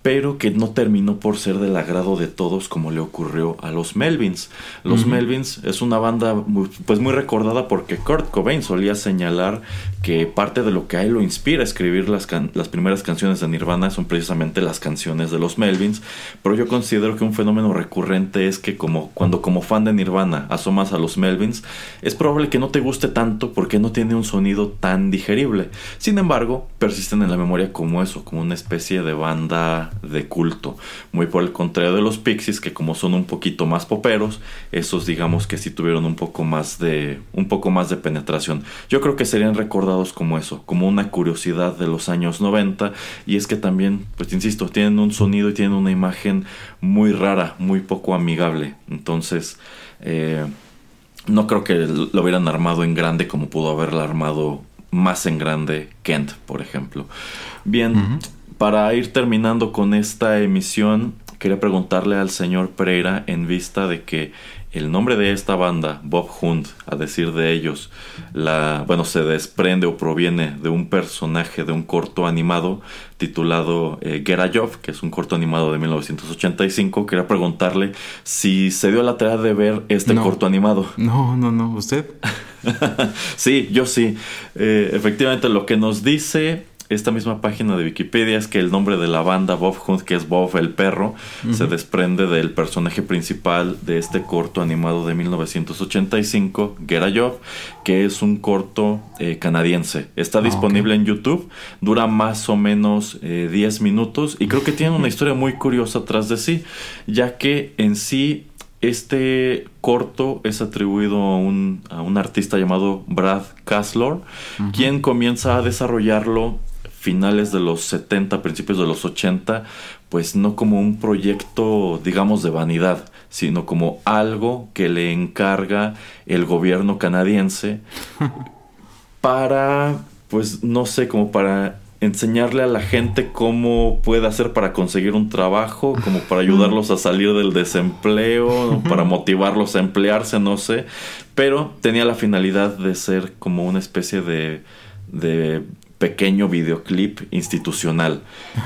pero que no terminó por ser del agrado de todos como le ocurrió a los Melvins. Los Melvins es una banda muy, pues muy recordada porque Kurt Cobain solía señalar que parte de lo que a él lo inspira a escribir las, las primeras canciones de Nirvana son precisamente las canciones de los Melvins, pero yo considero que un fenómeno recurrente es que como cuando como fan de Nirvana asomas a los Melvins, es probable que no te guste tanto porque no tiene un sonido tan digerible. Sin embargo, persisten en la memoria como eso, como una especie de banda de culto. Muy por el contrario de los Pixies, que como son un poquito más poperos, esos digamos que sí tuvieron un poco más de, un poco más de penetración. Yo creo que serían recordados como eso, como una curiosidad de los años 90. Y es que también, pues insisto, tienen un sonido y tienen una imagen muy rara, muy poco amigable. Entonces, eh, no creo que lo hubieran armado en grande como pudo haberla armado más en grande Kent, por ejemplo. Bien, para ir terminando con esta emisión, quería preguntarle al señor Pereira en vista de que el nombre de esta banda, Bob Hunt, a decir de ellos, la, bueno, se desprende o proviene de un personaje de un corto animado titulado eh, que es un corto animado de 1985. Quería preguntarle si se dio la tarea de ver este corto animado. No, no, no, ¿usted? sí, yo sí. Eh, efectivamente, lo que nos dice esta misma página de Wikipedia es que el nombre de la banda Bob Hunt, que es Bob el perro, se desprende del personaje principal de este corto animado de 1985, Get a Job, que es un corto eh, canadiense. Está ah, disponible en YouTube, dura más o menos 10 eh, minutos y creo que tiene una historia muy curiosa atrás de sí, ya que en sí este corto es atribuido a un, a un artista llamado Brad Caslor, quien comienza a desarrollarlo finales de los 70, principios de los 80, pues no como un proyecto, digamos, de vanidad, sino como algo que le encarga el gobierno canadiense para, pues no sé, como para enseñarle a la gente cómo puede hacer para conseguir un trabajo, como para ayudarlos a salir del desempleo, para motivarlos a emplearse, no sé, pero tenía la finalidad de ser como una especie de, de pequeño videoclip institucional.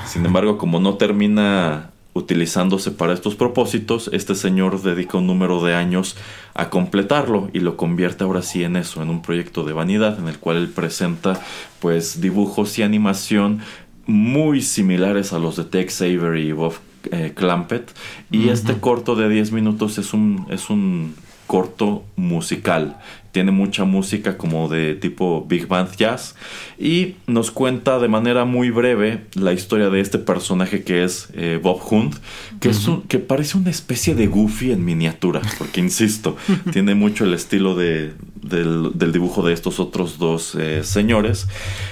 Sin embargo, como no termina utilizándose para estos propósitos, este señor dedica un número de años a completarlo y lo convierte ahora sí en eso, en un proyecto de vanidad en el cual él presenta pues dibujos y animación muy similares a los de Tex Avery y Bob eh, Clampett. Y este corto de 10 minutos es un es un corto musical tiene mucha música como de tipo Big Band Jazz y nos cuenta de manera muy breve la historia de este personaje que es eh, Bob Hunt, que, es que parece una especie de Goofy en miniatura, porque insisto, tiene mucho el estilo de, del, dibujo de estos otros dos eh, señores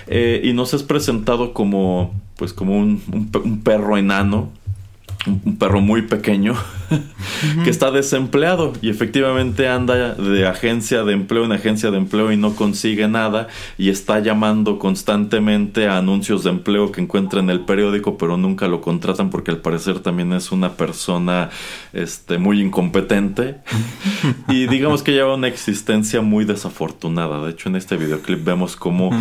eh, y nos es presentado como pues como un perro enano un perro muy pequeño que está desempleado y efectivamente anda de agencia de empleo en agencia de empleo y no consigue nada y está llamando constantemente a anuncios de empleo que encuentra en el periódico pero nunca lo contratan porque al parecer también es una persona este muy incompetente. Y digamos que lleva una existencia muy desafortunada. De hecho en este videoclip vemos cómo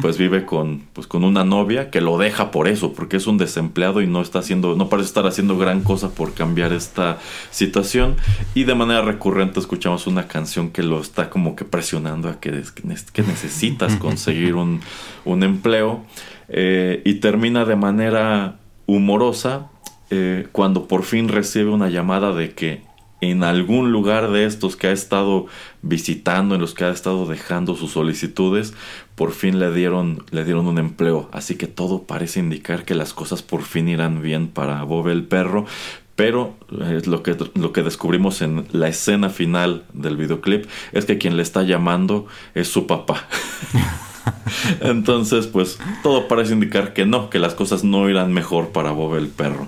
pues vive con pues con una novia que lo deja por eso porque es un desempleado y no está haciendo no parece estar haciendo gran cosa por cambiar esta situación. Y de manera recurrente escuchamos una canción que lo está como que presionando a que, que necesitas conseguir un, empleo eh, y termina de manera humorosa eh, cuando por fin recibe una llamada de que en algún lugar de estos que ha estado visitando, en los que ha estado dejando sus solicitudes, por fin le dieron, le dieron un empleo. Así que todo parece indicar que las cosas por fin irán bien para Bob el perro. Pero eh, lo, que, lo que descubrimos en la escena final del videoclip es que quien le está llamando es su papá. Entonces, pues todo parece indicar que no, que las cosas no irán mejor para Bob el perro.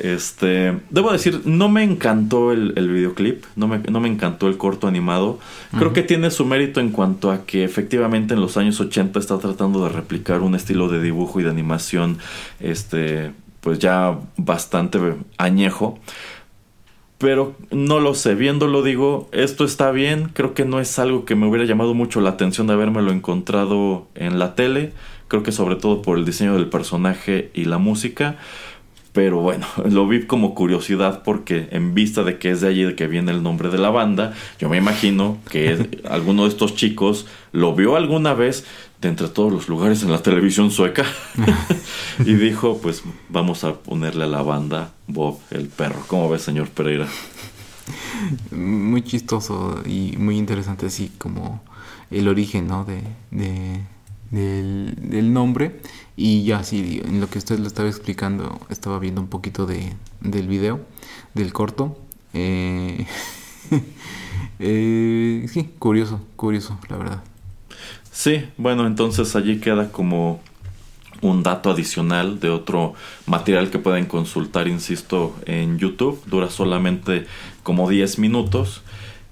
Este, debo decir, no me encantó el, videoclip, no me, no me, encantó el corto animado. Creo que tiene su mérito en cuanto a que efectivamente en los años 80 está tratando de replicar un estilo de dibujo y de animación, este, pues ya bastante añejo. Pero no lo sé, viéndolo digo, esto está bien, creo que no es algo que me hubiera llamado mucho la atención de lo encontrado en la tele, creo que sobre todo por el diseño del personaje y la música, pero bueno, lo vi como curiosidad porque en vista de que es de allí de que viene el nombre de la banda, yo me imagino que alguno de estos chicos lo vio alguna vez de entre todos los lugares en la televisión sueca y dijo, pues vamos a ponerle a la banda Bob el perro. ¿Cómo ves, señor Pereira? Muy chistoso y muy interesante así como el origen ¿no? de, del, nombre. Y ya sí, en lo que usted lo estaba explicando, estaba viendo un poquito de, del video, del corto. Eh, eh, sí, curioso, curioso, la verdad. Sí, bueno, entonces allí queda como un dato adicional de otro material que pueden consultar, insisto, en YouTube. Dura solamente como 10 minutos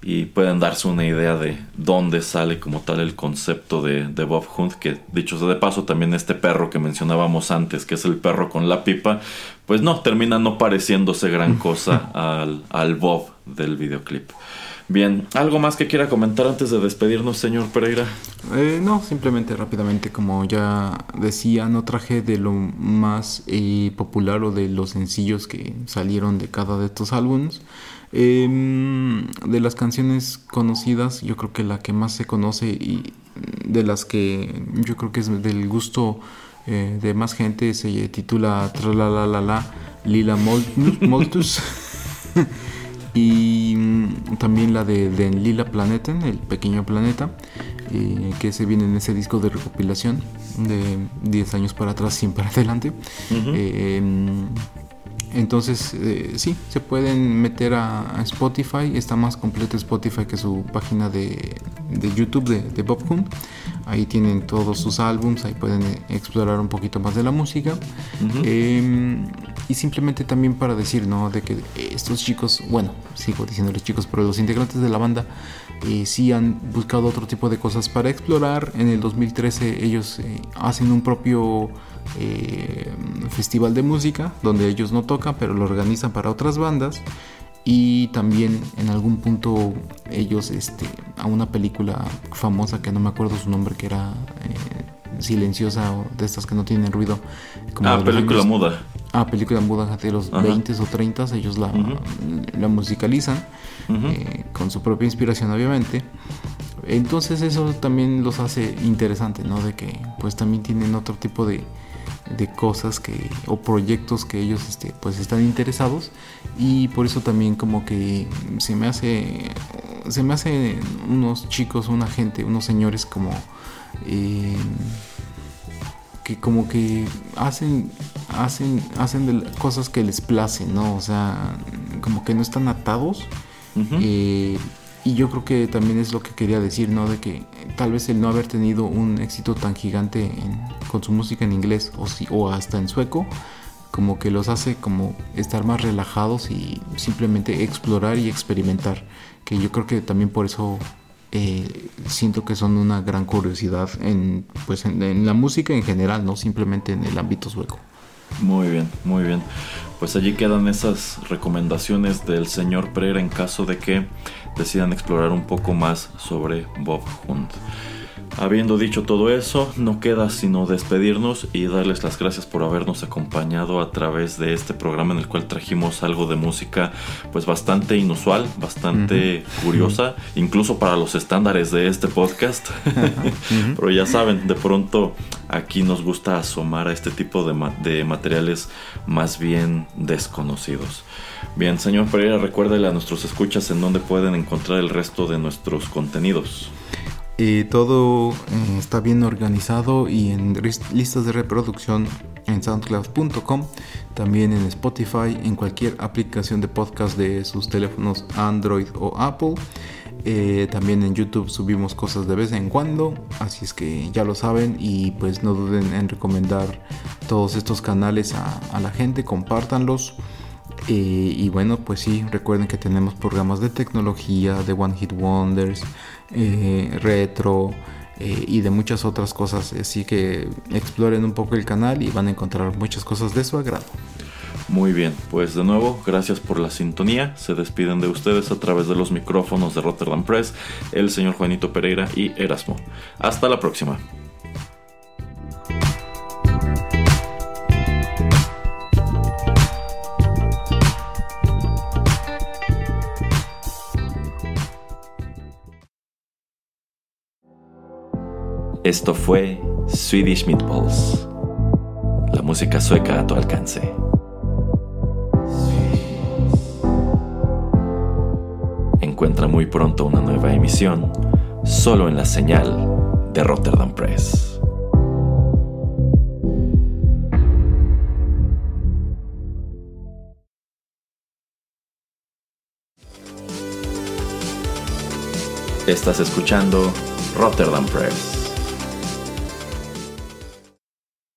y pueden darse una idea de dónde sale como tal el concepto de, Bob Hunt, que dicho sea de paso también este perro que mencionábamos antes, que es el perro con la pipa, pues no, termina no pareciéndose gran cosa al, al Bob del videoclip. Bien, ¿algo más que quiera comentar antes de despedirnos, señor Pereira? Eh, no, simplemente rápidamente, como ya decía, no traje de lo más eh, popular o de los sencillos que salieron de cada de estos álbumes. Em, de las canciones conocidas, yo creo que la que más se conoce y de las que yo creo que es del gusto eh, de más gente se titula Tralalalala Lila Moltus. y mm, también la de, de Lila Planeten, el pequeño planeta, eh, que se viene en ese disco de recopilación de 10 años para atrás, siempre adelante. Eh, entonces, eh, sí, se pueden meter a, Spotify. Está más completo Spotify que su página de, YouTube de, Bob Hunt. Ahí tienen todos sus álbums, ahí pueden explorar un poquito más de la música. Em, y simplemente también para decir, ¿no? De que estos chicos, bueno, sigo diciéndoles chicos, pero los integrantes de la banda eh, sí han buscado otro tipo de cosas para explorar. En el 2013 ellos eh, hacen un propio eh, festival de música donde ellos no tocan pero lo organizan para otras bandas. Y también en algún punto ellos este, a una película famosa que no me acuerdo su nombre que era eh, silenciosa o de estas que no tienen ruido ah película muda. Ah película muda de los 20 o 30 ellos la, la musicalizan eh, con su propia inspiración obviamente. Entonces eso también los hace interesantes no de que pues también tienen otro tipo de de cosas que o proyectos que ellos este, pues están interesados. Y por eso también como que se me hace se me hace unos chicos una gente unos señores como eh, que como que hacen hacen hacen de cosas que les placen no o sea como que no están atados y yo creo que también es lo que quería decir, ¿no? De que tal vez el no haber tenido un éxito tan gigante con su música en inglés o, si, o hasta en sueco, como que los hace como estar más relajados y simplemente explorar y experimentar. Que yo creo que también por eso eh, siento que son una gran curiosidad en, pues en la música en general, no simplemente en el ámbito sueco. Muy bien, muy bien. Pues allí quedan esas recomendaciones del señor Pereira en caso de que decidan explorar un poco más sobre Bob Hunt. Habiendo dicho todo eso, no queda sino despedirnos y darles las gracias por habernos acompañado a través de este programa en el cual trajimos algo de música pues bastante inusual, bastante curiosa, incluso para los estándares de este podcast. Pero ya saben, de pronto aquí nos gusta asomar a este tipo de, de materiales más bien desconocidos. Bien, señor Pereira, recuérdele a nuestros escuchas en dónde pueden encontrar el resto de nuestros contenidos. Eh, todo eh, está bien organizado y en listas de reproducción en soundcloud.com, también en Spotify, en cualquier aplicación de podcast de sus teléfonos Android o Apple. Eh, también en YouTube subimos cosas de vez en cuando, así es que ya lo saben y pues no duden en recomendar todos estos canales a, la gente, compártanlos. y bueno, pues sí, recuerden que tenemos programas de tecnología, de One Hit Wonders, eh, retro eh, y de muchas otras cosas. Así que exploren un poco el canal y van a encontrar muchas cosas de su agrado. Muy bien, pues de nuevo, gracias por la sintonía. Se despiden de ustedes a través de los micrófonos de Rotterdam Press, el señor Juanito Pereira y Erasmo. Hasta la próxima. Esto fue Swedish Meatballs, la música sueca a tu alcance. Encuentra muy pronto una nueva emisión solo en la señal de Rotterdam Press. Estás escuchando Rotterdam Press.